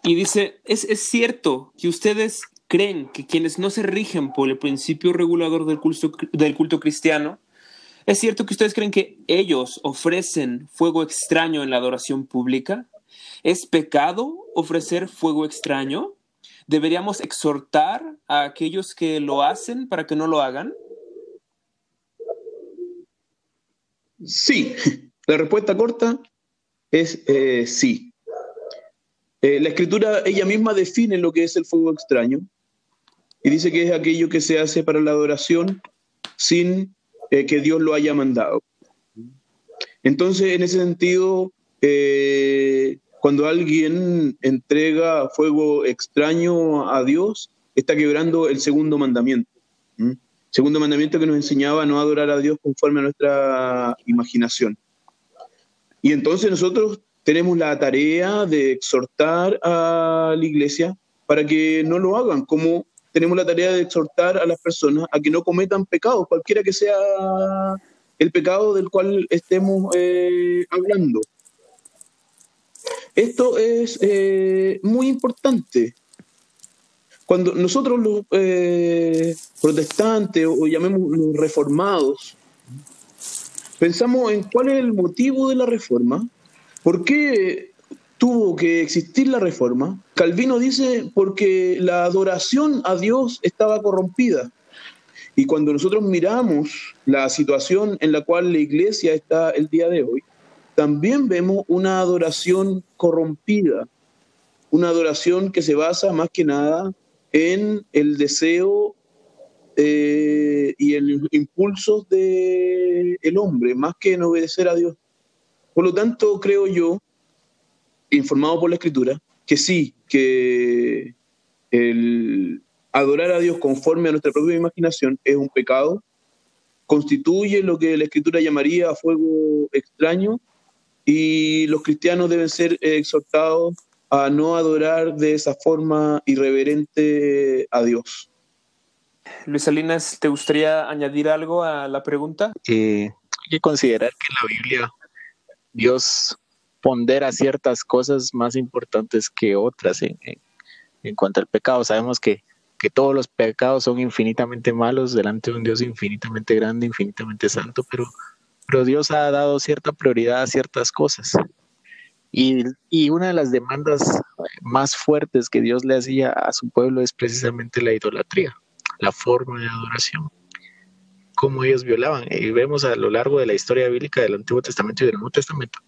y dice, ¿es, ¿es, cierto que ustedes creen que quienes no se rigen por el principio regulador del culto, del culto cristiano, es cierto que ustedes creen que ellos ofrecen fuego extraño en la adoración pública? ¿Es pecado ofrecer fuego extraño? ¿Deberíamos exhortar a aquellos que lo hacen para que no lo hagan? Sí, la respuesta corta es eh, sí. Eh, la escritura ella misma define lo que es el fuego extraño y dice que es aquello que se hace para la adoración sin eh, que Dios lo haya mandado. Entonces, en ese sentido, eh, cuando alguien entrega fuego extraño a Dios, está quebrando el segundo mandamiento. Segundo mandamiento que nos enseñaba no adorar a Dios conforme a nuestra imaginación. Y entonces nosotros tenemos la tarea de exhortar a la iglesia para que no lo hagan, como tenemos la tarea de exhortar a las personas a que no cometan pecados, cualquiera que sea el pecado del cual estemos eh, hablando. Esto es eh, muy importante. Cuando nosotros los eh, protestantes o llamemos los reformados, pensamos en cuál es el motivo de la reforma, ¿Por qué tuvo que existir la reforma? Calvino dice porque la adoración a Dios estaba corrompida. Y cuando nosotros miramos la situación en la cual la iglesia está el día de hoy, también vemos una adoración corrompida, una adoración que se basa más que nada en el deseo eh, y en los impulsos del el hombre, más que en obedecer a Dios. Por lo tanto, creo yo, informado por la escritura, que sí, que el adorar a Dios conforme a nuestra propia imaginación es un pecado, constituye lo que la escritura llamaría fuego extraño y los cristianos deben ser exhortados a no adorar de esa forma irreverente a Dios. Luis Salinas, ¿te gustaría añadir algo a la pregunta? Eh, hay que considerar que la Biblia Dios pondera ciertas cosas más importantes que otras en, cuanto al pecado. Sabemos que, todos los pecados son infinitamente malos delante de un Dios infinitamente grande, infinitamente santo, pero, pero Dios ha dado cierta prioridad a ciertas cosas. Y, y, una de las demandas más fuertes que Dios le hacía a su pueblo es precisamente la idolatría, la forma de adoración cómo ellos violaban. Y vemos a lo largo de la historia bíblica del Antiguo Testamento y del Nuevo Testamento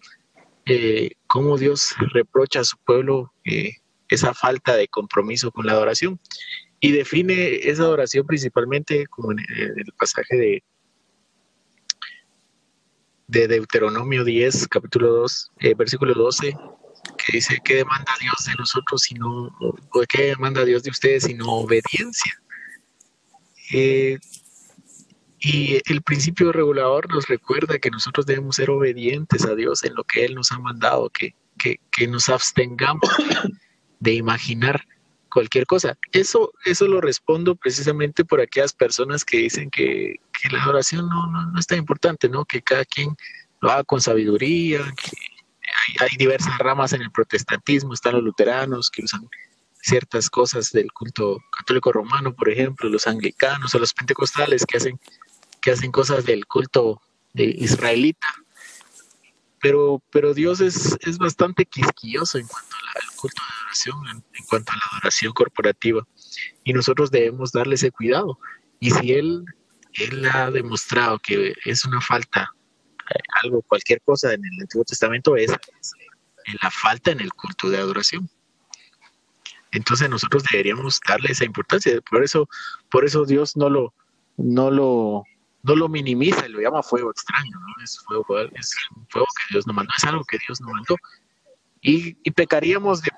eh, cómo Dios reprocha a su pueblo eh, esa falta de compromiso con la adoración y define esa adoración principalmente como en el pasaje de, de Deuteronomio 10, capítulo 2, eh, versículo 12, que dice, ¿qué demanda Dios de nosotros sino, o qué demanda Dios de ustedes sino obediencia? Y el principio regulador nos recuerda que nosotros debemos ser obedientes a Dios en lo que Él nos ha mandado, que, que, nos abstengamos de imaginar cualquier cosa. Eso, eso lo respondo precisamente por aquellas personas que dicen que, que la adoración no, no, no, es tan importante, ¿no? que cada quien lo haga con sabiduría, que hay, diversas ramas en el protestantismo, están los luteranos que usan ciertas cosas del culto católico romano, por ejemplo, los anglicanos o los pentecostales que hacen, que hacen cosas del culto israelita. Pero, pero Dios es, es bastante quisquilloso en cuanto al culto de adoración, en, cuanto a la adoración corporativa. Y nosotros debemos darle ese cuidado. Y si Él, él ha demostrado que es una falta algo, cualquier cosa en el Antiguo Testamento es, la falta en el culto de adoración. Entonces nosotros deberíamos darle esa importancia. Por eso, por eso Dios no lo, no lo, no lo minimiza y lo llama fuego extraño, ¿no? Es fuego, es fuego que Dios no mandó, es algo que Dios no mandó. Y, pecaríamos de,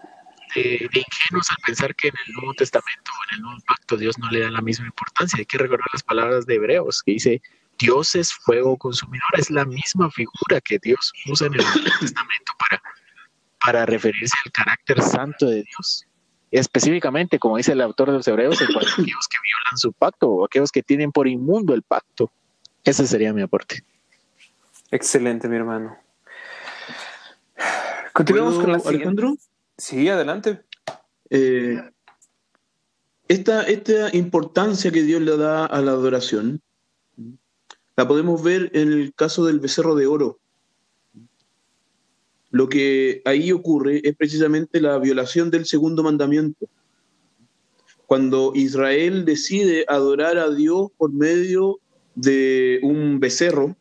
de, ingenuos al pensar que en el Nuevo Testamento o en el Nuevo Pacto Dios no le da la misma importancia. Hay que recordar las palabras de Hebreos que dice, Dios es fuego consumidor, es la misma figura que Dios usa en el Nuevo Testamento para, para referirse al carácter santo de Dios. Específicamente, como dice el autor de los Hebreos, en cuanto a aquellos que violan su pacto o aquellos que tienen por inmundo el pacto. Ese sería mi aporte. Excelente, mi hermano. Continuamos con la siguiente. Alejandro. Sí, adelante. Eh, esta, esta importancia que Dios le da a la adoración la podemos ver en el caso del becerro de oro. Lo que ahí ocurre es precisamente la violación del segundo mandamiento. Cuando Israel decide adorar a Dios por medio de un becerro,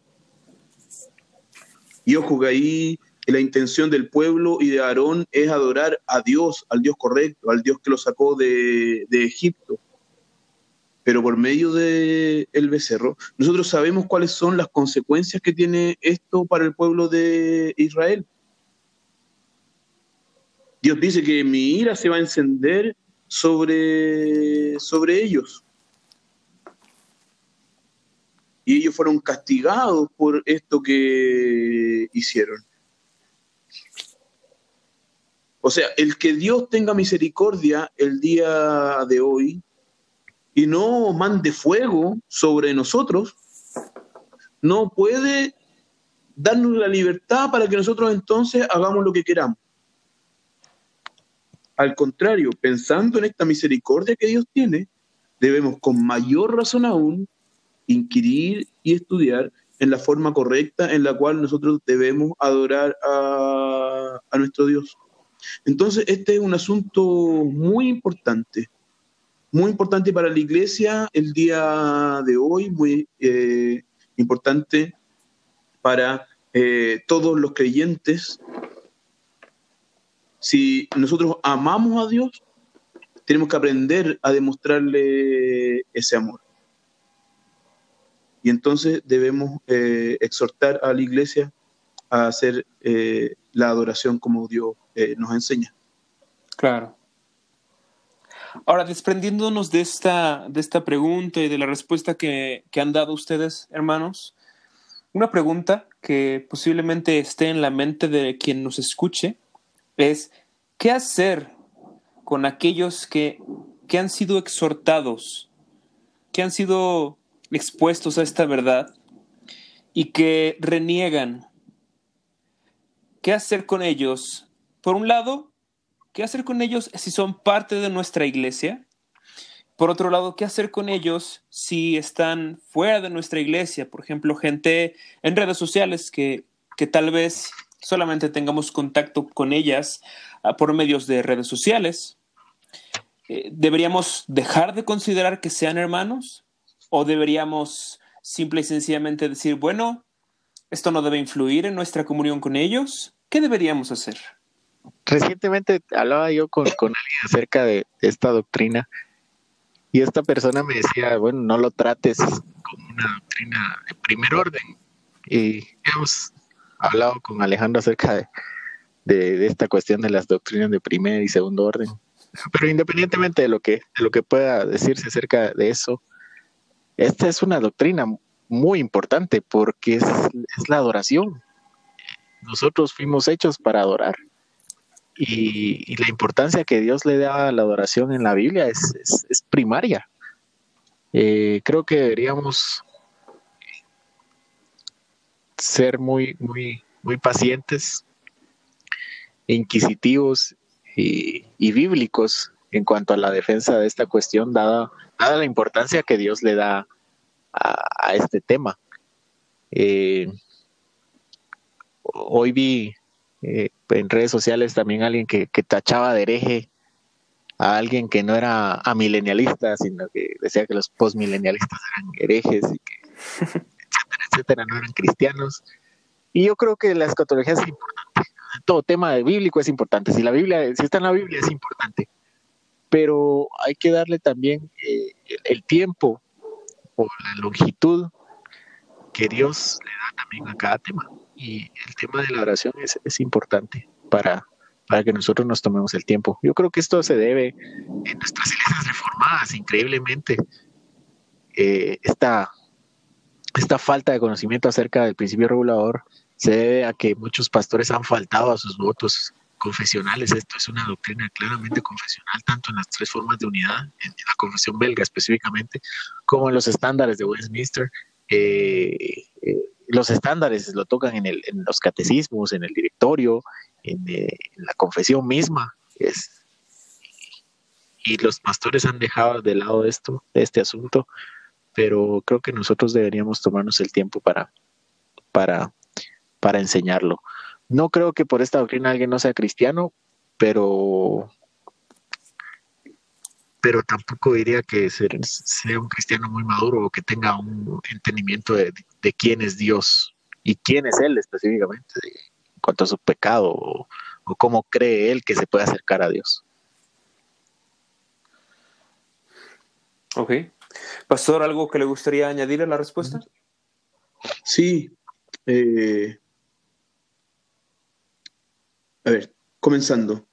y ojo que ahí la intención del pueblo y de Aarón es adorar a Dios, al Dios correcto, al Dios que lo sacó de, Egipto pero por medio del el becerro, nosotros sabemos cuáles son las consecuencias que tiene esto para el pueblo de Israel. Dios dice que mi ira se va a encender sobre, sobre ellos. Y ellos fueron castigados por esto que hicieron. O sea, el que Dios tenga misericordia el día de hoy y no mande fuego sobre nosotros, no puede darnos la libertad para que nosotros entonces hagamos lo que queramos. Al contrario, pensando en esta misericordia que Dios tiene, debemos con mayor razón aún inquirir y estudiar en la forma correcta en la cual nosotros debemos adorar a, nuestro Dios. Entonces, este es un asunto muy importante muy importante para la iglesia el día de hoy, muy eh, importante para eh, todos los creyentes. Si nosotros amamos a Dios, tenemos que aprender a demostrarle ese amor. Y entonces debemos eh, exhortar a la iglesia a hacer la adoración como Dios nos enseña. Claro. Ahora, desprendiéndonos de esta, de esta pregunta y de la respuesta que, que han dado ustedes, hermanos, una pregunta que posiblemente esté en la mente de quien nos escuche es, ¿qué hacer con aquellos que, que han sido exhortados, que han sido expuestos a esta verdad y que reniegan? ¿Qué hacer con ellos? Por un lado, ¿Qué hacer con ellos si son parte de nuestra iglesia? Por otro lado, ¿qué hacer con ellos si están fuera de nuestra iglesia? Por ejemplo, gente en redes sociales que, que tal vez solamente tengamos contacto con ellas ah, por medios de redes sociales. Eh, ¿Deberíamos dejar de considerar que sean hermanos? ¿O deberíamos simple y sencillamente decir, bueno, esto no debe influir en nuestra comunión con ellos? ¿Qué deberíamos hacer? recientemente hablaba yo con, alguien acerca de, esta doctrina y esta persona me decía, bueno, no lo trates como una doctrina de primer orden. Y hemos hablado con Alejandro acerca de, de, esta cuestión de las doctrinas de primer y segundo orden. Pero independientemente de lo que, lo que pueda decirse acerca de eso, esta es una doctrina muy importante porque es, es la adoración. Nosotros fuimos hechos para adorar. Y, la importancia que Dios le da a la adoración en la Biblia es, es, primaria. Eh, creo que deberíamos ser muy, muy, muy pacientes, inquisitivos y, bíblicos en cuanto a la defensa de esta cuestión, dada, la importancia que Dios le da a, este tema. Eh, hoy vi eh, en redes sociales también alguien que, tachaba de hereje a alguien que no era amilenialista, sino que decía que los postmilenialistas eran herejes y que etcétera, no eran cristianos. Y yo creo que la escatología es importante. Todo tema bíblico es importante. Si la Biblia, si está en la Biblia es importante. Pero hay que darle también eh, el tiempo o la longitud que Dios le da también a cada tema. Y el tema de la oración es, es importante para, para que nosotros nos tomemos el tiempo. Yo creo que esto se debe en nuestras iglesias reformadas, increíblemente. Eh, esta falta de conocimiento acerca del principio regulador se debe a que muchos pastores han faltado a sus votos confesionales. Esto es una doctrina claramente confesional, tanto en las tres formas de unidad, en, la confesión belga específicamente, como en los estándares de Westminster. Eh, eh, los estándares lo tocan en, el, en los catecismos, en el directorio, en, eh, la confesión misma. Y los pastores han dejado de lado esto, este asunto, pero creo que nosotros deberíamos tomarnos el tiempo para, para, para enseñarlo. No creo que por esta doctrina alguien no sea cristiano, pero pero tampoco diría que sea un cristiano muy maduro o que tenga un entendimiento de, quién es Dios y quién es Él específicamente, en cuanto a su pecado o, cómo cree Él que se puede acercar a Dios. Ok. Pastor, ¿algo que le gustaría añadir a la respuesta? Sí. Eh, a ver, comenzando.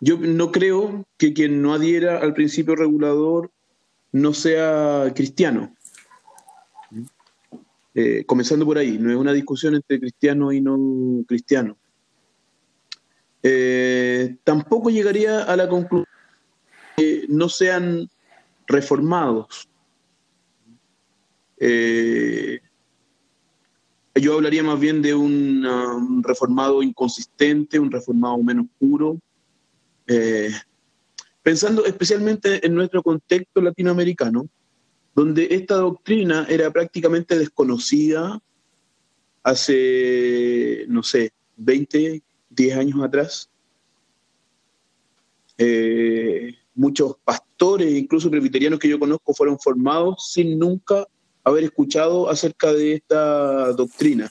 Yo no creo que quien no adhiera al principio regulador no sea cristiano. Eh, comenzando por ahí, no es una discusión entre cristiano y no cristiano. Eh, tampoco llegaría a la conclusión que no sean reformados. Eh, yo hablaría más bien de un reformado inconsistente, un reformado menos puro, eh, pensando especialmente en nuestro contexto latinoamericano, donde esta doctrina era prácticamente desconocida hace, no sé, 20, 10 años atrás. Eh, muchos pastores, incluso presbiterianos que yo conozco, fueron formados sin nunca haber escuchado acerca de esta doctrina.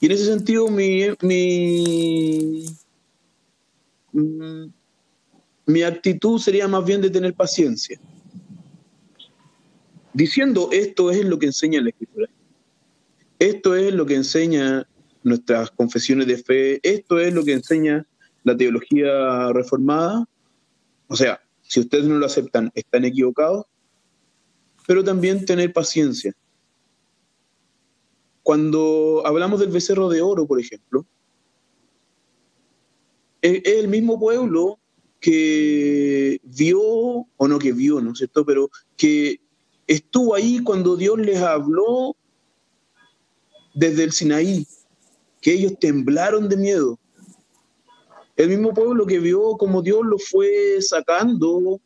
Y en ese sentido, mi, mi, mm, mi actitud sería más bien de tener paciencia. Diciendo esto es lo que enseña la Escritura. Esto es lo que enseña nuestras confesiones de fe. Esto es lo que enseña la teología reformada. O sea, si ustedes no lo aceptan, están equivocados. Pero también tener paciencia cuando hablamos del becerro de oro, por ejemplo, es, el mismo pueblo que vio, o no que vio, ¿no es cierto?, pero que estuvo ahí cuando Dios les habló desde el Sinaí, que ellos temblaron de miedo. El mismo pueblo que vio como Dios lo fue sacando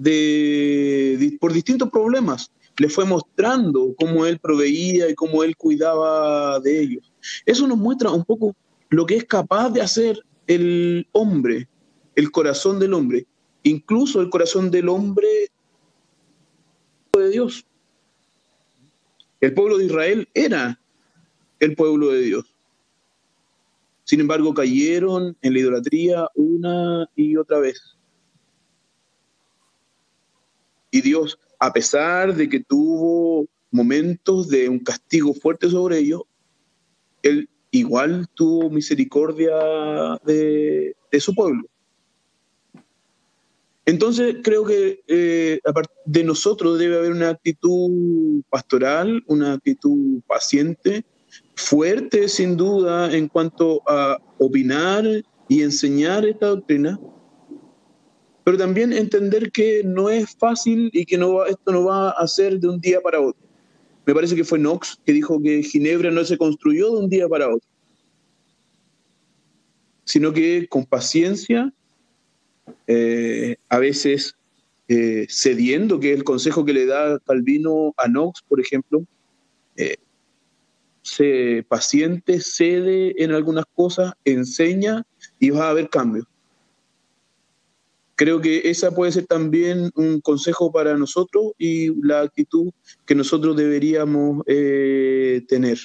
de, por distintos problemas le fue mostrando cómo él proveía y cómo él cuidaba de ellos. Eso nos muestra un poco lo que es capaz de hacer el hombre, el corazón del hombre, incluso el corazón del hombre de Dios. El pueblo de Israel era el pueblo de Dios. Sin embargo, cayeron en la idolatría una y otra vez. Y Dios a pesar de que tuvo momentos de un castigo fuerte sobre ellos, Él igual tuvo misericordia de, su pueblo. Entonces creo que eh, de nosotros debe haber una actitud pastoral, una actitud paciente, fuerte sin duda en cuanto a opinar y enseñar esta doctrina, pero también entender que no es fácil y que no esto no va a ser de un día para otro. Me parece que fue Knox que dijo que Ginebra no se construyó de un día para otro, sino que con paciencia, eh, a veces eh, cediendo, que es el consejo que le da Calvino a Knox, por ejemplo, eh, se paciente, cede en algunas cosas, enseña y va a haber cambios. Creo que esa puede ser también un consejo para nosotros y la actitud que nosotros deberíamos eh, tener.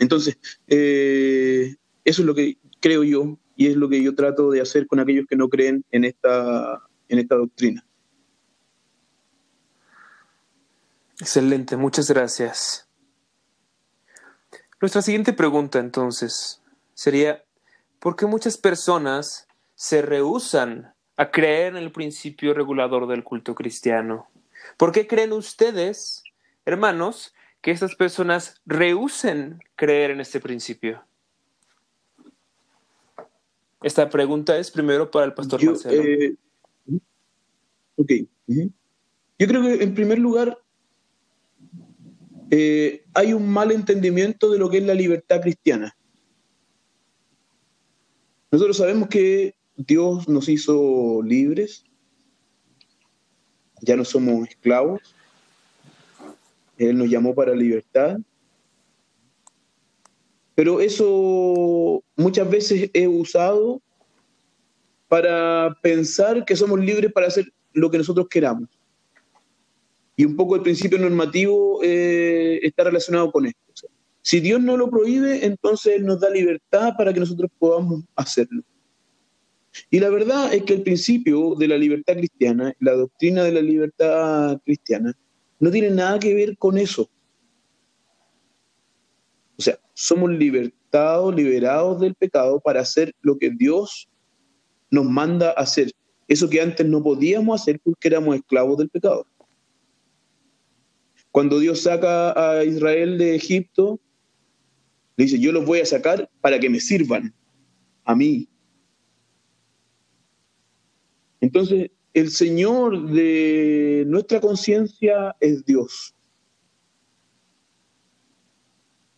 Entonces, eh, eso es lo que creo yo y es lo que yo trato de hacer con aquellos que no creen en esta, en esta doctrina. Excelente, muchas gracias. Nuestra siguiente pregunta entonces sería, ¿por qué muchas personas se rehusan a creer en el principio regulador del culto cristiano. ¿Por qué creen ustedes, hermanos, que estas personas rehusen creer en este principio? Esta pregunta es primero para el pastor Marcelo. Eh, ok. Yo creo que en primer lugar eh, hay un mal entendimiento de lo que es la libertad cristiana. Nosotros sabemos que Dios nos hizo libres, ya no somos esclavos, Él nos llamó para libertad, pero eso muchas veces es usado para pensar que somos libres para hacer lo que nosotros queramos. Y un poco el principio normativo eh, está relacionado con esto. si Dios no lo prohíbe, entonces nos da libertad para que nosotros podamos hacerlo. Y la verdad es que el principio de la libertad cristiana, la doctrina de la libertad cristiana, no tiene nada que ver con eso. O sea, somos libertados, liberados del pecado para hacer lo que Dios nos manda hacer. Eso que antes no podíamos hacer porque éramos esclavos del pecado. Cuando Dios saca a Israel de Egipto, le dice, yo los voy a sacar para que me sirvan a mí, entonces, el Señor de nuestra conciencia es Dios.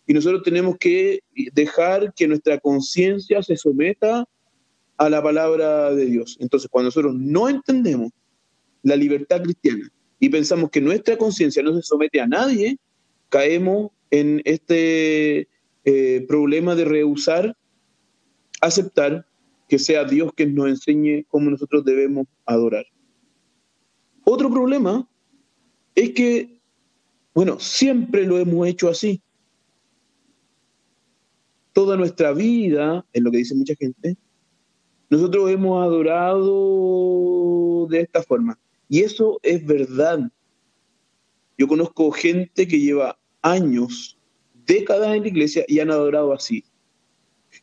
Y nosotros tenemos que dejar que nuestra conciencia se someta a la palabra de Dios. Entonces, cuando nosotros no entendemos la libertad cristiana y pensamos que nuestra conciencia no se somete a nadie, caemos en este eh, problema de rehusar aceptar que sea Dios quien nos enseñe cómo nosotros debemos adorar. Otro problema es que, bueno, siempre lo hemos hecho así. Toda nuestra vida, es lo que dice mucha gente, nosotros hemos adorado de esta forma. Y eso es verdad. Yo conozco gente que lleva años, décadas en la iglesia y han adorado así.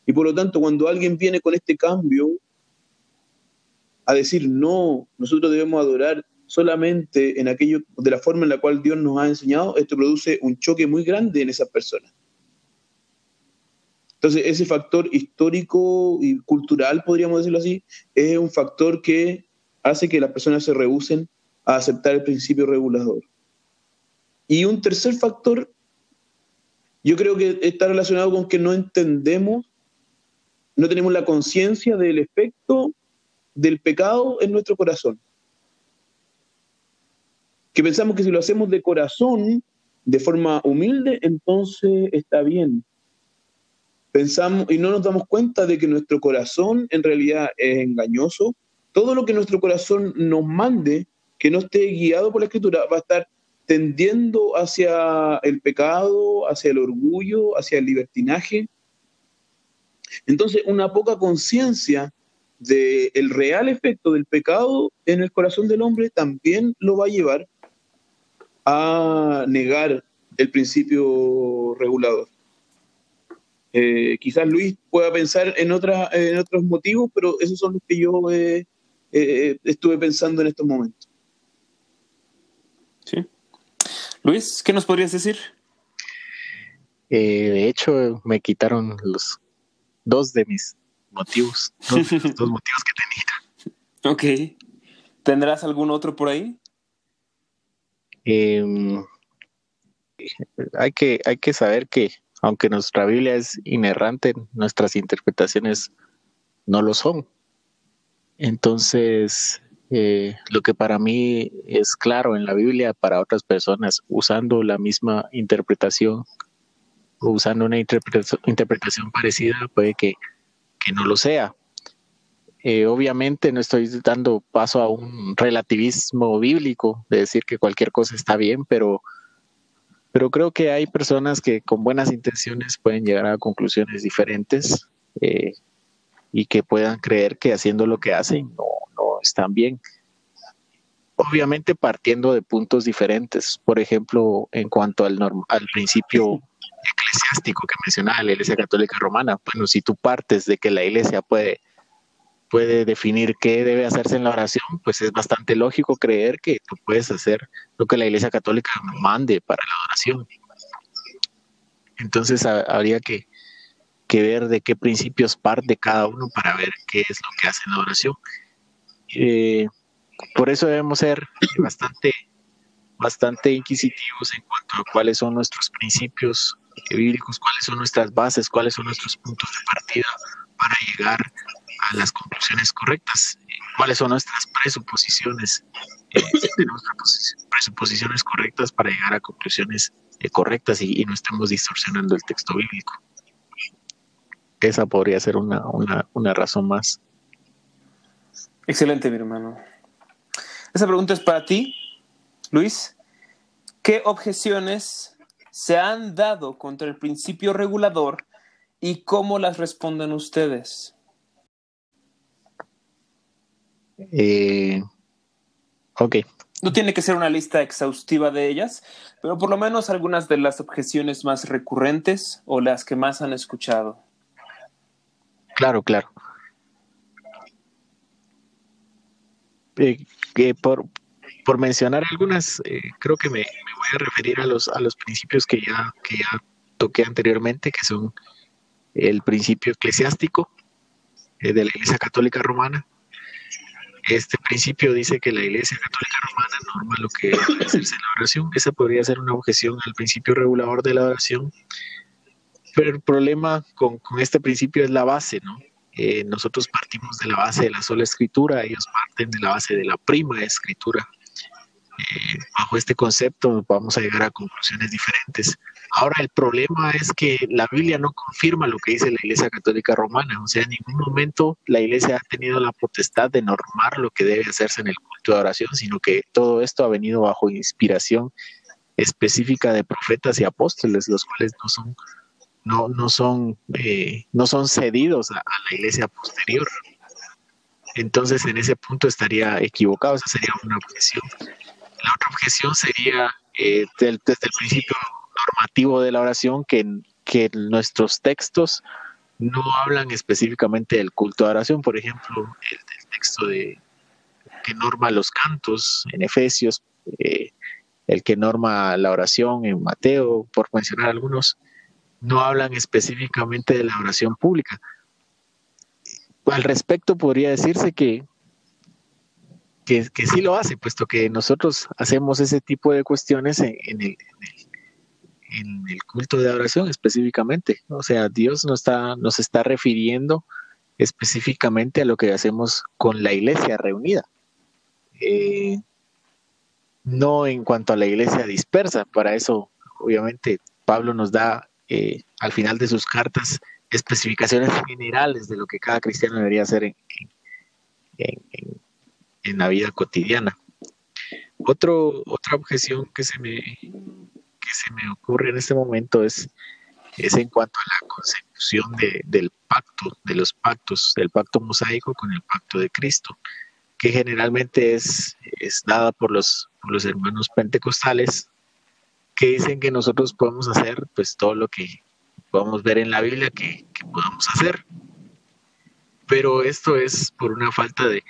Y por lo tanto, cuando alguien viene con este cambio a decir, no, nosotros debemos adorar solamente en aquello, de la forma en la cual Dios nos ha enseñado, esto produce un choque muy grande en esas personas. Entonces, ese factor histórico y cultural, podríamos decirlo así, es un factor que hace que las personas se rehúsen a aceptar el principio regulador. Y un tercer factor, yo creo que está relacionado con que no entendemos no tenemos la conciencia del efecto del pecado en nuestro corazón. Que pensamos que si lo hacemos de corazón, de forma humilde, entonces está bien. Pensamos y no nos damos cuenta de que nuestro corazón en realidad es engañoso. Todo lo que nuestro corazón nos mande, que no esté guiado por la escritura, va a estar tendiendo hacia el pecado, hacia el orgullo, hacia el libertinaje, entonces, una poca conciencia del real efecto del pecado en el corazón del hombre también lo va a llevar a negar el principio regulador. Eh, quizás Luis pueda pensar en, otra, en otros motivos, pero esos son los que yo eh, eh, estuve pensando en estos momentos. Sí. Luis, ¿qué nos podrías decir? de hecho, me quitaron los dos de mis motivos, dos, dos motivos que tenía. Ok. ¿Tendrás algún otro por ahí? Em, hay, que, hay que saber que aunque nuestra Biblia es inerrante, nuestras interpretaciones no lo son. Entonces, eh, lo que para mí es claro en la Biblia, para otras personas, usando la misma interpretación usando una interpretación, parecida, puede que, no lo sea. Eh, obviamente no estoy dando paso a un relativismo bíblico de decir que cualquier cosa está bien, pero pero creo que hay personas que con buenas intenciones pueden llegar a conclusiones diferentes eh, y que puedan creer que haciendo lo que hacen no, no están bien. Obviamente partiendo de puntos diferentes. Por ejemplo, en cuanto al, al principio eclesiástico que mencionaba la Iglesia Católica Romana, bueno, si tú partes de que la Iglesia puede puede definir qué debe hacerse en la oración, pues es bastante lógico creer que tú puedes hacer lo que la Iglesia Católica mande para la oración. Entonces habría que, ver de qué principios parte cada uno para ver qué es lo que hace en la oración. Eh, por eso debemos ser bastante, bastante inquisitivos en cuanto a cuáles son nuestros principios bíblicos, cuáles son nuestras bases, cuáles son nuestros puntos de partida para llegar a las conclusiones correctas. ¿Cuáles son nuestras presuposiciones? Eh, nuestras presuposiciones correctas para llegar a conclusiones eh, correctas y, no estemos distorsionando el texto bíblico. Esa podría ser una, una razón más. Excelente, mi hermano. Esa pregunta es para ti, Luis. ¿Qué objeciones se han dado contra el principio regulador y cómo las responden ustedes? Eh, ok. No tiene que ser una lista exhaustiva de ellas, pero por lo menos algunas de las objeciones más recurrentes o las que más han escuchado. Claro, claro. Eh, que por, por, mencionar algunas, eh, creo que me, voy a referir a los, a los principios que ya, que ya toqué anteriormente, que son el principio eclesiástico de la Iglesia Católica Romana, este principio dice que la Iglesia Católica Romana norma lo que debe hacerse en la oración. Esa podría ser una objeción al principio regulador de la oración. Pero el problema con, este principio es la base, ¿no? Eh, nosotros partimos de la base de la sola escritura, ellos parten de la base de la prima escritura. Eh, bajo este concepto vamos a llegar a conclusiones diferentes. Ahora el problema es que la Biblia no confirma lo que dice la Iglesia Católica Romana, o sea, en ningún momento la Iglesia ha tenido la potestad de normar lo que debe hacerse en el culto de oración, sino que todo esto ha venido bajo inspiración específica de profetas y apóstoles, los cuales no son no, no son eh, no son cedidos a, la Iglesia posterior. Entonces, en ese punto estaría equivocado, esa sería una objeción. La otra objeción sería eh, desde el principio normativo de la oración que, nuestros textos no hablan específicamente del culto de oración. Por ejemplo, el, texto de, que norma los cantos en Efesios, eh, el que norma la oración en Mateo, por mencionar algunos, no hablan específicamente de la oración pública. Al respecto podría decirse que, que, sí lo hace, puesto que nosotros hacemos ese tipo de cuestiones en, el, en el culto de adoración específicamente. O sea, Dios nos está, nos está refiriendo específicamente a lo que hacemos con la iglesia reunida. Eh, no en cuanto a la iglesia dispersa, para eso obviamente Pablo nos da eh, al final de sus cartas especificaciones generales de lo que cada cristiano debería hacer en, en la vida cotidiana. Otro, otra objeción que se me, que se me ocurre en este momento es, es en cuanto a la consecución de, del pacto, de los pactos, del pacto mosaico con el pacto de Cristo, que generalmente es, es dada por los, por los hermanos pentecostales, que dicen que nosotros podemos hacer pues todo lo que podamos ver en la Biblia que, podamos hacer. Pero esto es por una falta de,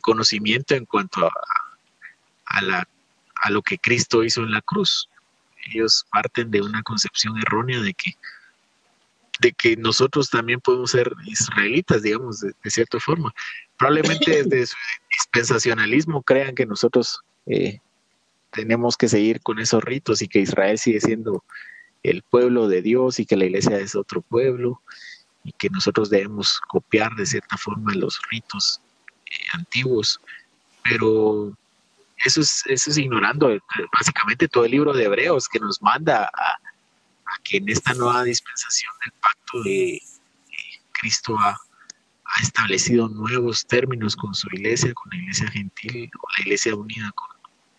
conocimiento en cuanto a, a, la, a lo que Cristo hizo en la cruz. Ellos parten de una concepción errónea de que de que nosotros también podemos ser israelitas, digamos, de, cierta forma. Probablemente desde su dispensacionalismo crean que nosotros eh, tenemos que seguir con esos ritos y que Israel sigue siendo el pueblo de Dios y que la iglesia es otro pueblo y que nosotros debemos copiar de cierta forma los ritos antiguos. Pero eso es, eso es ignorando básicamente todo el libro de Hebreos que nos manda a, que en esta nueva dispensación del pacto de, Cristo ha, establecido nuevos términos con su iglesia, con la iglesia gentil o la iglesia unida con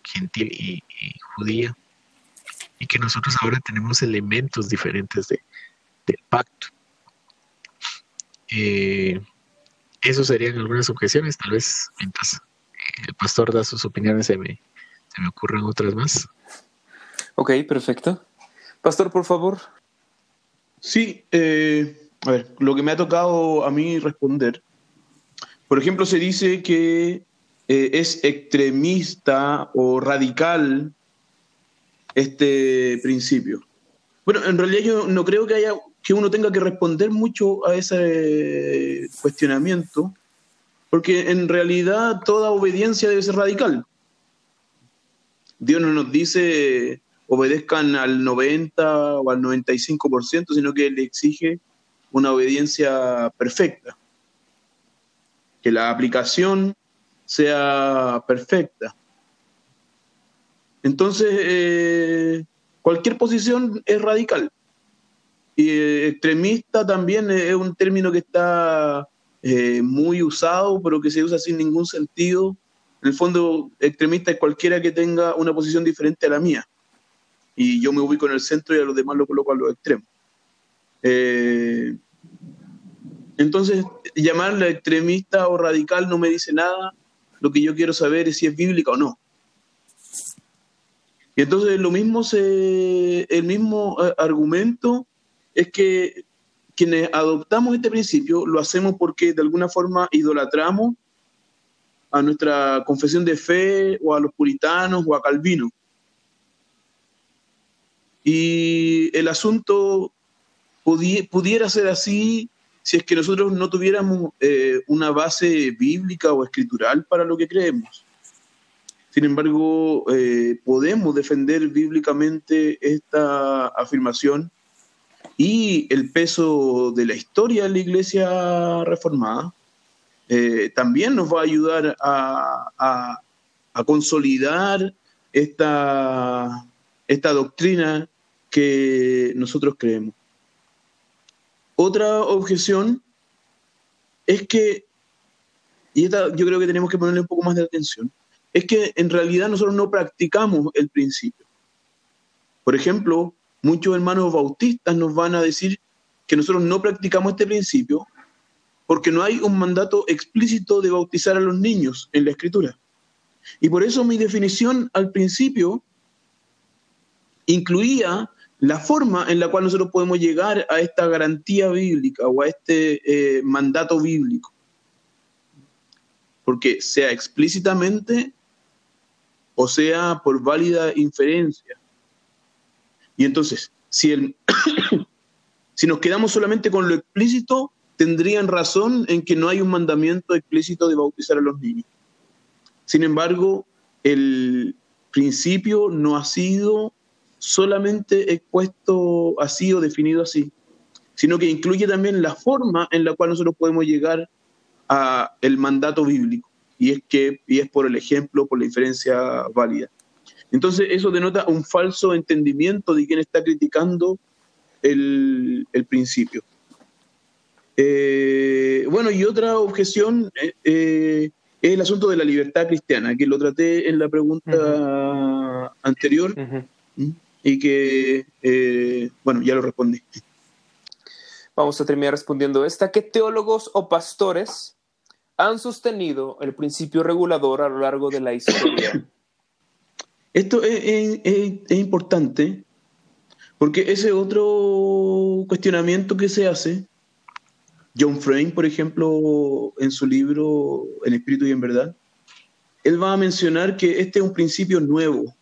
gentil y, judía, y que nosotros ahora tenemos elementos diferentes de, del pacto. Eh, eso serían algunas objeciones, tal vez mientras el pastor da sus opiniones se me, se me ocurren otras más. Ok, perfecto. Pastor, por favor. Sí, eh, a ver, lo que me ha tocado a mí responder. Por ejemplo, se dice que eh, es extremista o radical este principio. Bueno, en realidad yo no creo que haya que uno tenga que responder mucho a ese cuestionamiento, porque en realidad toda obediencia debe ser radical. Dios no nos dice obedezcan al 90 o al 95%, sino que le exige una obediencia perfecta, que la aplicación sea perfecta. Entonces, eh, cualquier posición es radical. Eh, extremista también es un término que está eh, muy usado, pero que se usa sin ningún sentido. En el fondo, extremista es cualquiera que tenga una posición diferente a la mía y yo me ubico en el centro y a los demás lo coloco a los extremos. Eh, entonces, llamarle extremista o radical no me dice nada. Lo que yo quiero saber es si es bíblica o no. Y entonces lo mismo el mismo argumento es que quienes adoptamos este principio lo hacemos porque de alguna forma idolatramos a nuestra confesión de fe o a los puritanos o a Calvino. Y el asunto pudiera ser así si es que nosotros no tuviéramos eh, una base bíblica o escritural para lo que creemos. Sin embargo, eh, podemos defender bíblicamente esta afirmación y el peso de la historia de la iglesia reformada eh, también nos va a ayudar a, a consolidar esta, esta doctrina que nosotros creemos. Otra objeción es que, y esta yo creo que tenemos que ponerle un poco más de atención, es que en realidad nosotros no practicamos el principio. Por ejemplo, muchos hermanos bautistas nos van a decir que nosotros no practicamos este principio porque no hay un mandato explícito de bautizar a los niños en la escritura. Y por eso mi definición al principio incluía la forma en la cual nosotros podemos llegar a esta garantía bíblica o a este eh, mandato bíblico. Porque sea explícitamente o sea por válida inferencia. Y entonces, si, el, si nos quedamos solamente con lo explícito, tendrían razón en que no hay un mandamiento explícito de bautizar a los niños. Sin embargo, el principio no ha sido solamente expuesto así o definido así, sino que incluye también la forma en la cual nosotros podemos llegar a el mandato bíblico, y es que y es por el ejemplo, por la diferencia válida. Entonces eso denota un falso entendimiento de quien está criticando el, principio. Eh, bueno, y otra objeción eh, eh, es el asunto de la libertad cristiana, que lo traté en la pregunta anterior y que, bueno, ya lo respondí. Vamos a terminar respondiendo esta. ¿Qué teólogos o pastores han sostenido el principio regulador a lo largo de la historia? Esto es, importante Porque ese otro cuestionamiento que se hace, John Frame, por ejemplo, en su libro En Espíritu y en Verdad, él va a mencionar que este es un principio nuevo.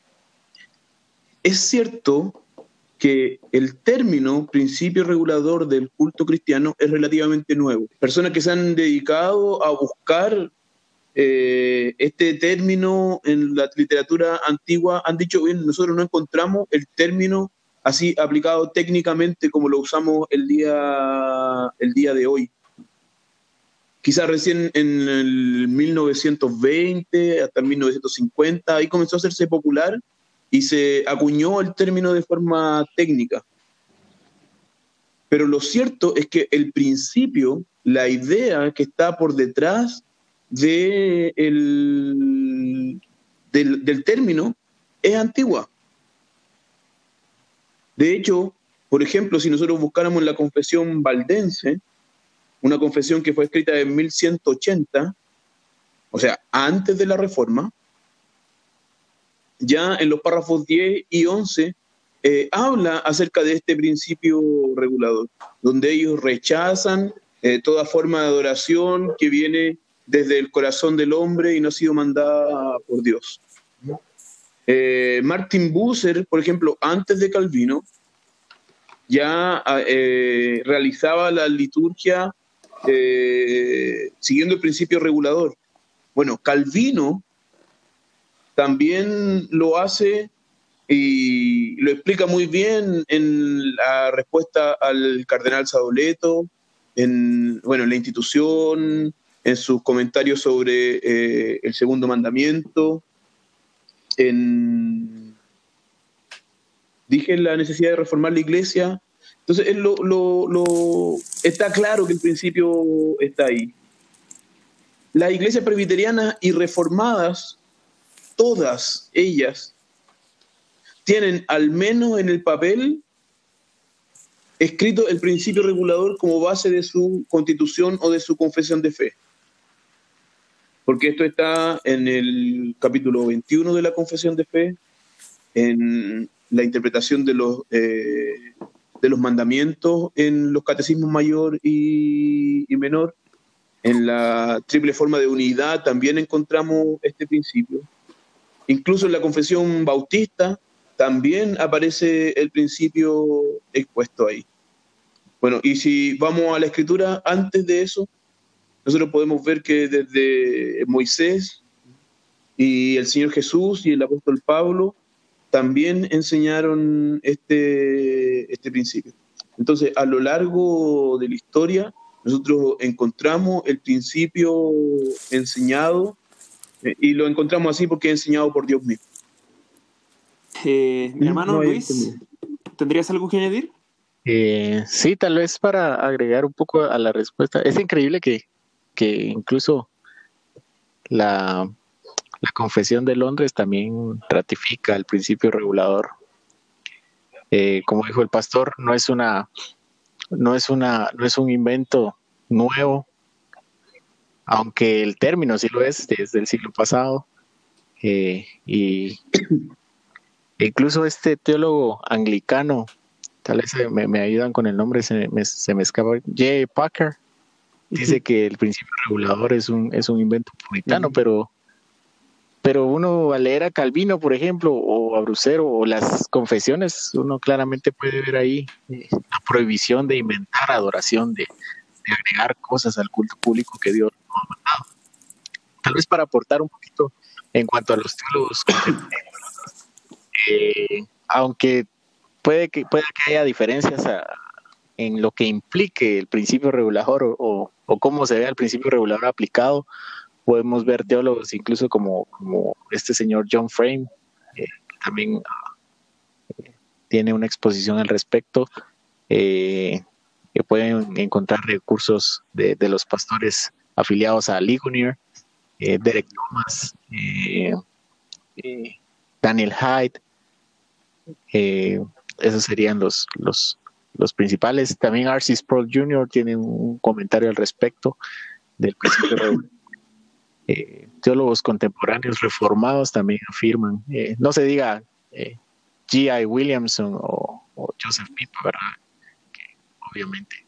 Es cierto que el término principio regulador del culto cristiano es relativamente nuevo. Personas que se han dedicado a buscar eh, este término en la literatura antigua han dicho, bien, nosotros no encontramos el término así aplicado técnicamente como lo usamos el día, el día de hoy. Quizás recién en el 1920 hasta el 1950, ahí comenzó a hacerse popular y se acuñó el término de forma técnica. Pero lo cierto es que el principio, la idea que está por detrás de el, del, del término es antigua. De hecho, por ejemplo, si nosotros buscáramos la confesión valdense, una confesión que fue escrita en 1180, o sea, antes de la reforma, ya en los párrafos 10 y 11 eh, habla acerca de este principio regulador, donde ellos rechazan eh, toda forma de adoración que viene desde el corazón del hombre y no ha sido mandada por Dios. Eh, Martin Bucer, por ejemplo, antes de Calvino, ya realizaba la liturgia siguiendo el principio regulador. Bueno, Calvino también lo hace y lo explica muy bien en la respuesta al cardenal Sadoleto, en bueno, la institución, en sus comentarios sobre eh, el segundo mandamiento, en dije la necesidad de reformar la iglesia. Entonces, lo, lo, está claro que el principio está ahí. Las iglesias presbiterianas y reformadas todas ellas tienen al menos en el papel escrito el principio regulador como base de su constitución o de su confesión de fe. Porque esto está en el capítulo 21 de la confesión de fe, en la interpretación de los, eh, de los mandamientos en los catecismos mayor y menor. En la triple forma de unidad también encontramos este principio. Incluso en la confesión bautista también aparece el principio expuesto ahí. Bueno, y si vamos a la escritura, antes de eso, nosotros podemos ver que desde Moisés y el Señor Jesús y el apóstol Pablo también enseñaron este, este principio. Entonces, a lo largo de la historia, nosotros encontramos el principio enseñado eh, y lo encontramos así porque he enseñado por Dios mismo. Eh, mi hermano Luis, ¿tendrías algo que añadir? Eh, sí, tal vez para agregar un poco a la respuesta. Es increíble que, que incluso la, la, Confesión de Londres también ratifica el principio regulador. como dijo el pastor, no es una, no es una, no es un invento nuevo, aunque el término sí lo es desde el siglo pasado. Eh, y incluso este teólogo anglicano, tal vez me, ayudan con el nombre, se me, se me escapa, J. Packer, dice que el principio regulador es un, es un invento puritano, pero, pero uno al leer a Calvino, por ejemplo, o a Brucero, o las confesiones, uno claramente puede ver ahí eh, la prohibición de inventar adoración, de, de agregar cosas al culto público que Dios no ha mandado. Tal vez para aportar un poquito en cuanto a los teólogos eh, aunque puede que, puede que haya diferencias en lo que implique el principio regulador o, cómo se ve el principio regulador aplicado, podemos ver teólogos incluso como, este señor John Frame, eh, que también eh, tiene una exposición al respecto. Eh, que pueden encontrar recursos de, los pastores afiliados a Ligonier, eh, Derek Thomas, Daniel Hyde, esos serían los, los principales. También R.C. Sproul Jr. tiene un comentario al respecto del principio teólogos contemporáneos reformados también afirman, no se diga G.I. Williamson o, o, Joseph Pipa, ¿verdad? Que obviamente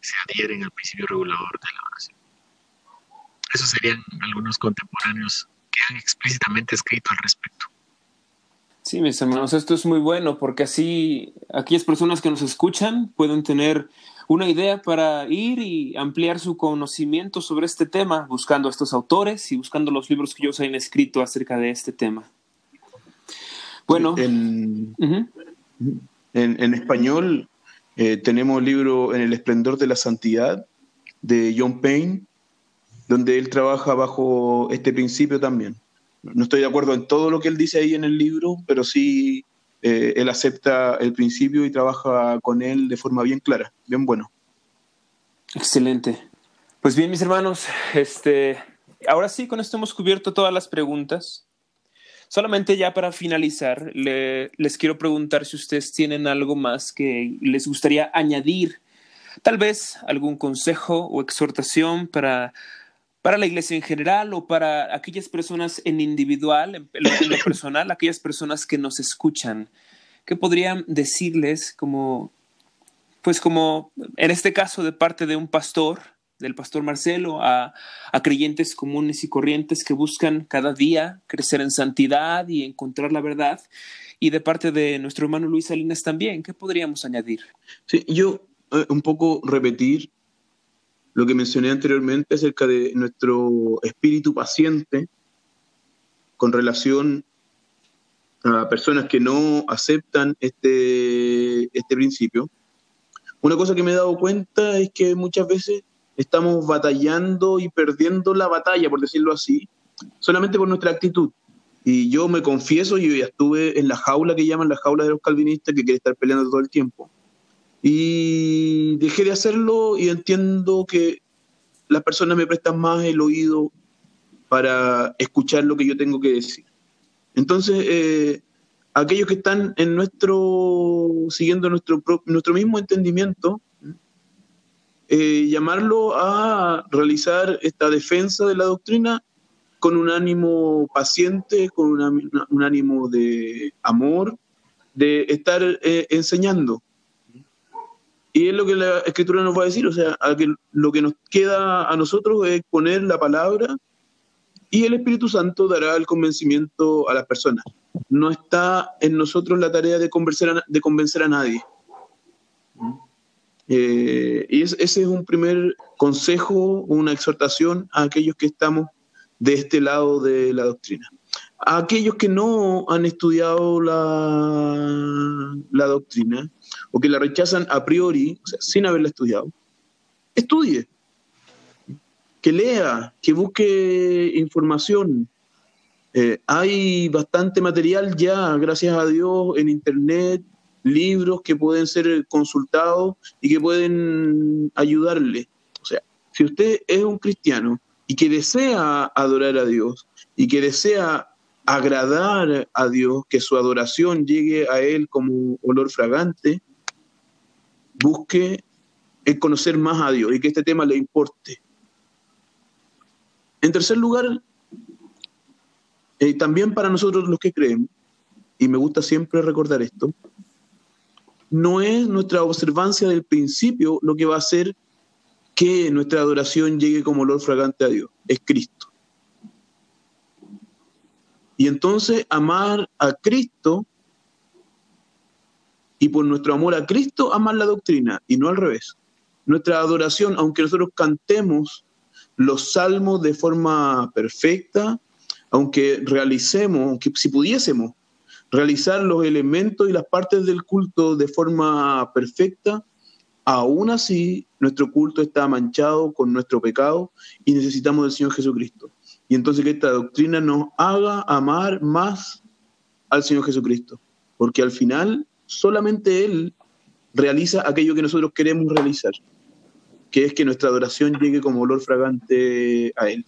se adhieren al principio regulador de la oración. Esos serían algunos contemporáneos que han explícitamente escrito al respecto. Sí, mis hermanos, esto es muy bueno porque así aquellas personas que nos escuchan pueden tener una idea para ir y ampliar su conocimiento sobre este tema, buscando a estos autores y buscando los libros que ellos han escrito acerca de este tema. Bueno, en, en, español eh, tenemos el libro En el esplendor de la santidad de John Payne, donde él trabaja bajo este principio también. No estoy de acuerdo en todo lo que él dice ahí en el libro, pero sí eh, él acepta el principio y trabaja con él de forma bien clara, bien bueno. Excelente. Pues bien, mis hermanos, este, ahora sí, con esto hemos cubierto todas las preguntas. Solamente ya para finalizar, les quiero preguntar si ustedes tienen algo más que les gustaría añadir, tal vez algún consejo o exhortación para, para la iglesia en general o para aquellas personas en individual, en, lo personal, aquellas personas que nos escuchan. ¿Qué podrían decirles como, pues como en este caso de parte de un pastor del pastor Marcelo a, creyentes comunes y corrientes que buscan cada día crecer en santidad y encontrar la verdad. Y de parte de nuestro hermano Luis Salinas también, ¿qué podríamos añadir? Sí, yo eh, un poco repetir lo que mencioné anteriormente acerca de nuestro espíritu paciente con relación a personas que no aceptan este, este principio. Una cosa que me he dado cuenta es que muchas veces estamos batallando y perdiendo la batalla, por decirlo así, solamente por nuestra actitud. Y yo me confieso, yo ya estuve en la jaula que llaman la jaula de los calvinistas, que quiere estar peleando todo el tiempo. Y dejé de hacerlo y entiendo que las personas me prestan más el oído para escuchar lo que yo tengo que decir. Entonces, eh, aquellos que están en nuestro, siguiendo nuestro, nuestro mismo entendimiento, eh, llamarlo a realizar esta defensa de la doctrina con un ánimo paciente, con un ánimo de amor, de estar eh, enseñando. Y es lo que la escritura nos va a decir, o sea, que lo que nos queda a nosotros es poner la palabra y el Espíritu Santo dará el convencimiento a las personas. No está en nosotros la tarea de convencer de convencer a nadie. Eh, y ese es un primer consejo, una exhortación a aquellos que estamos de este lado de la doctrina. A aquellos que no han estudiado la, la doctrina o que la rechazan a priori, sin haberla estudiado, estudie, que lea, que busque información. Eh, hay bastante material ya, gracias a Dios, en Internet, libros que pueden ser consultados y que pueden ayudarle. O sea, si usted es un cristiano y que desea adorar a Dios y que desea agradar a Dios, que su adoración llegue a Él como olor fragante, busque el conocer más a Dios y que este tema le importe. En tercer lugar, eh, también para nosotros los que creemos, y me gusta siempre recordar esto, no es nuestra observancia del principio lo que va a hacer que nuestra adoración llegue como olor fragante a Dios, es Cristo. Y entonces amar a Cristo y por nuestro amor a Cristo amar la doctrina y no al revés. Nuestra adoración, aunque nosotros cantemos los salmos de forma perfecta, aunque realicemos, aunque si pudiésemos realizar los elementos y las partes del culto de forma perfecta, aún así nuestro culto está manchado con nuestro pecado y necesitamos del Señor Jesucristo. Y entonces que esta doctrina nos haga amar más al Señor Jesucristo, porque al final solamente Él realiza aquello que nosotros queremos realizar, que es que nuestra adoración llegue como olor fragante a Él.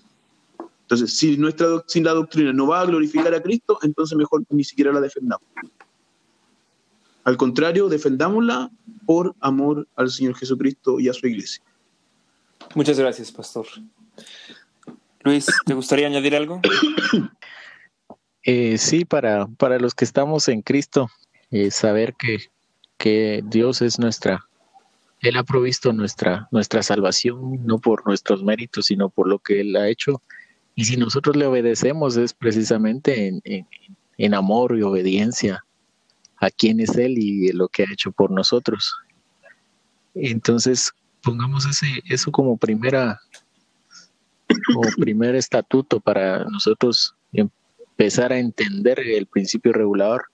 Entonces, si, nuestra, si la doctrina no va a glorificar a Cristo, entonces mejor ni siquiera la defendamos. Al contrario, defendámosla por amor al Señor Jesucristo y a su iglesia. Muchas gracias, pastor. Luis, ¿te gustaría añadir algo? Eh, sí, para, para los que estamos en Cristo, eh, saber que, que Dios es nuestra, Él ha provisto nuestra, nuestra salvación, no por nuestros méritos, sino por lo que Él ha hecho. Y si nosotros le obedecemos es precisamente en, en amor y obediencia a quién es Él y lo que ha hecho por nosotros. Entonces, pongamos ese, eso como primera como primer estatuto para nosotros empezar a entender el principio regulador.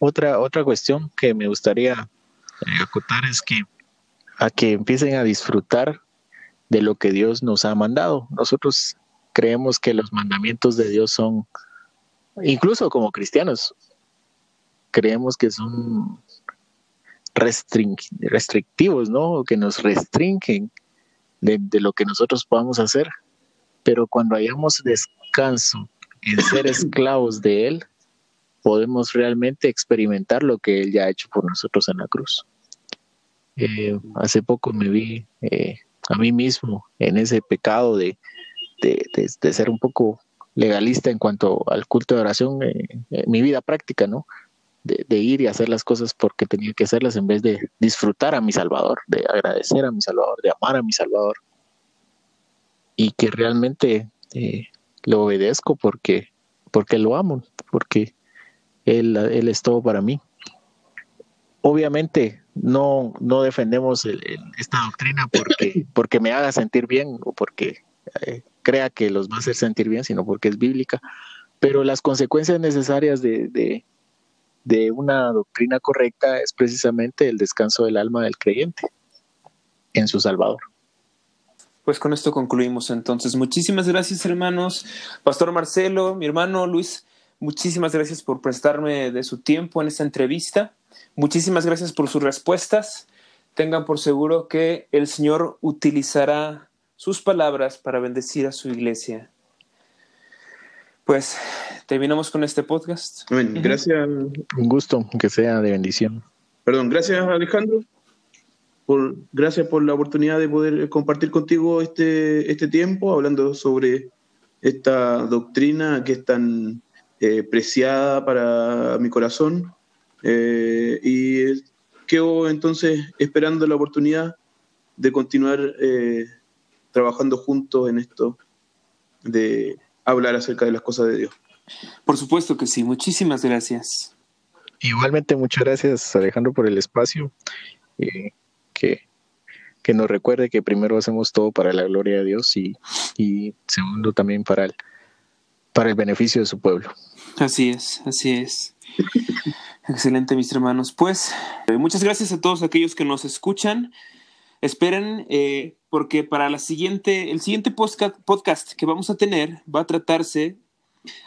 Otra, otra cuestión que me gustaría eh, acotar es que a que empiecen a disfrutar de lo que Dios nos ha mandado. Nosotros creemos que los mandamientos de Dios son, incluso como cristianos, creemos que son restrictivos, ¿no? Que nos restringen de, de, lo que nosotros podamos hacer. Pero cuando hayamos descanso en ser esclavos de Él, podemos realmente experimentar lo que Él ya ha hecho por nosotros en la cruz. Eh, hace poco me vi eh, a mí mismo en ese pecado de, de, de, ser un poco legalista en cuanto al culto de oración eh, en mi vida práctica, ¿no? De, ir y hacer las cosas porque tenía que hacerlas en vez de disfrutar a mi Salvador, de agradecer a mi Salvador, de amar a mi Salvador. Y que realmente lo obedezco porque, porque lo amo, porque él, él es todo para mí. Obviamente no, no defendemos esta doctrina porque, porque me haga sentir bien o porque eh, crea que los va a hacer sentir bien, sino porque es bíblica. Pero las consecuencias necesarias de, de, de una doctrina correcta es precisamente el descanso del alma del creyente en su Salvador. Pues con esto concluimos entonces. Muchísimas gracias hermanos. Pastor Marcelo, mi hermano Luis, muchísimas gracias por prestarme de su tiempo en esta entrevista. Muchísimas gracias por sus respuestas. Tengan por seguro que el Señor utilizará sus palabras para bendecir a su iglesia. Pues terminamos con este podcast. Gracias. Un gusto que sea de bendición. Perdón, gracias Alejandro gracias por la oportunidad de poder compartir contigo este, este tiempo hablando sobre esta doctrina que es tan eh, preciada para mi corazón. Eh, y quedo entonces esperando la oportunidad de continuar eh, trabajando juntos en esto, de hablar acerca de las cosas de Dios. Por supuesto que sí, muchísimas gracias. Igualmente, muchas gracias Alejandro por el espacio que, nos recuerde que primero hacemos todo para la gloria de Dios y, y segundo también para el, para el beneficio de su pueblo. Así es, así es. Excelente, mis hermanos. Pues eh, muchas gracias a todos aquellos que nos escuchan. Esperen, eh, porque para la siguiente, el siguiente podcast que vamos a tener va a tratarse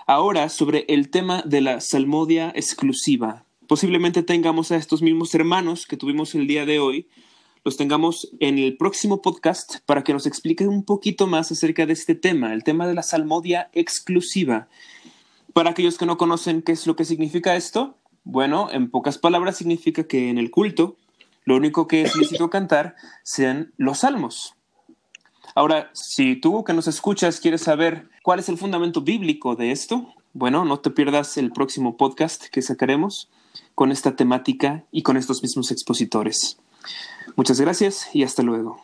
ahora sobre el tema de la salmodia exclusiva. Posiblemente tengamos a estos mismos hermanos que tuvimos el día de hoy los tengamos en el próximo podcast para que nos expliquen un poquito más acerca de este tema, el tema de la salmodia exclusiva. Para aquellos que no conocen qué es lo que significa esto, bueno, en pocas palabras significa que en el culto lo único que es lícito cantar sean los salmos. Ahora, si tú que nos escuchas quieres saber cuál es el fundamento bíblico de esto, bueno, no te pierdas el próximo podcast que sacaremos con esta temática y con estos mismos expositores. Muchas gracias y hasta luego.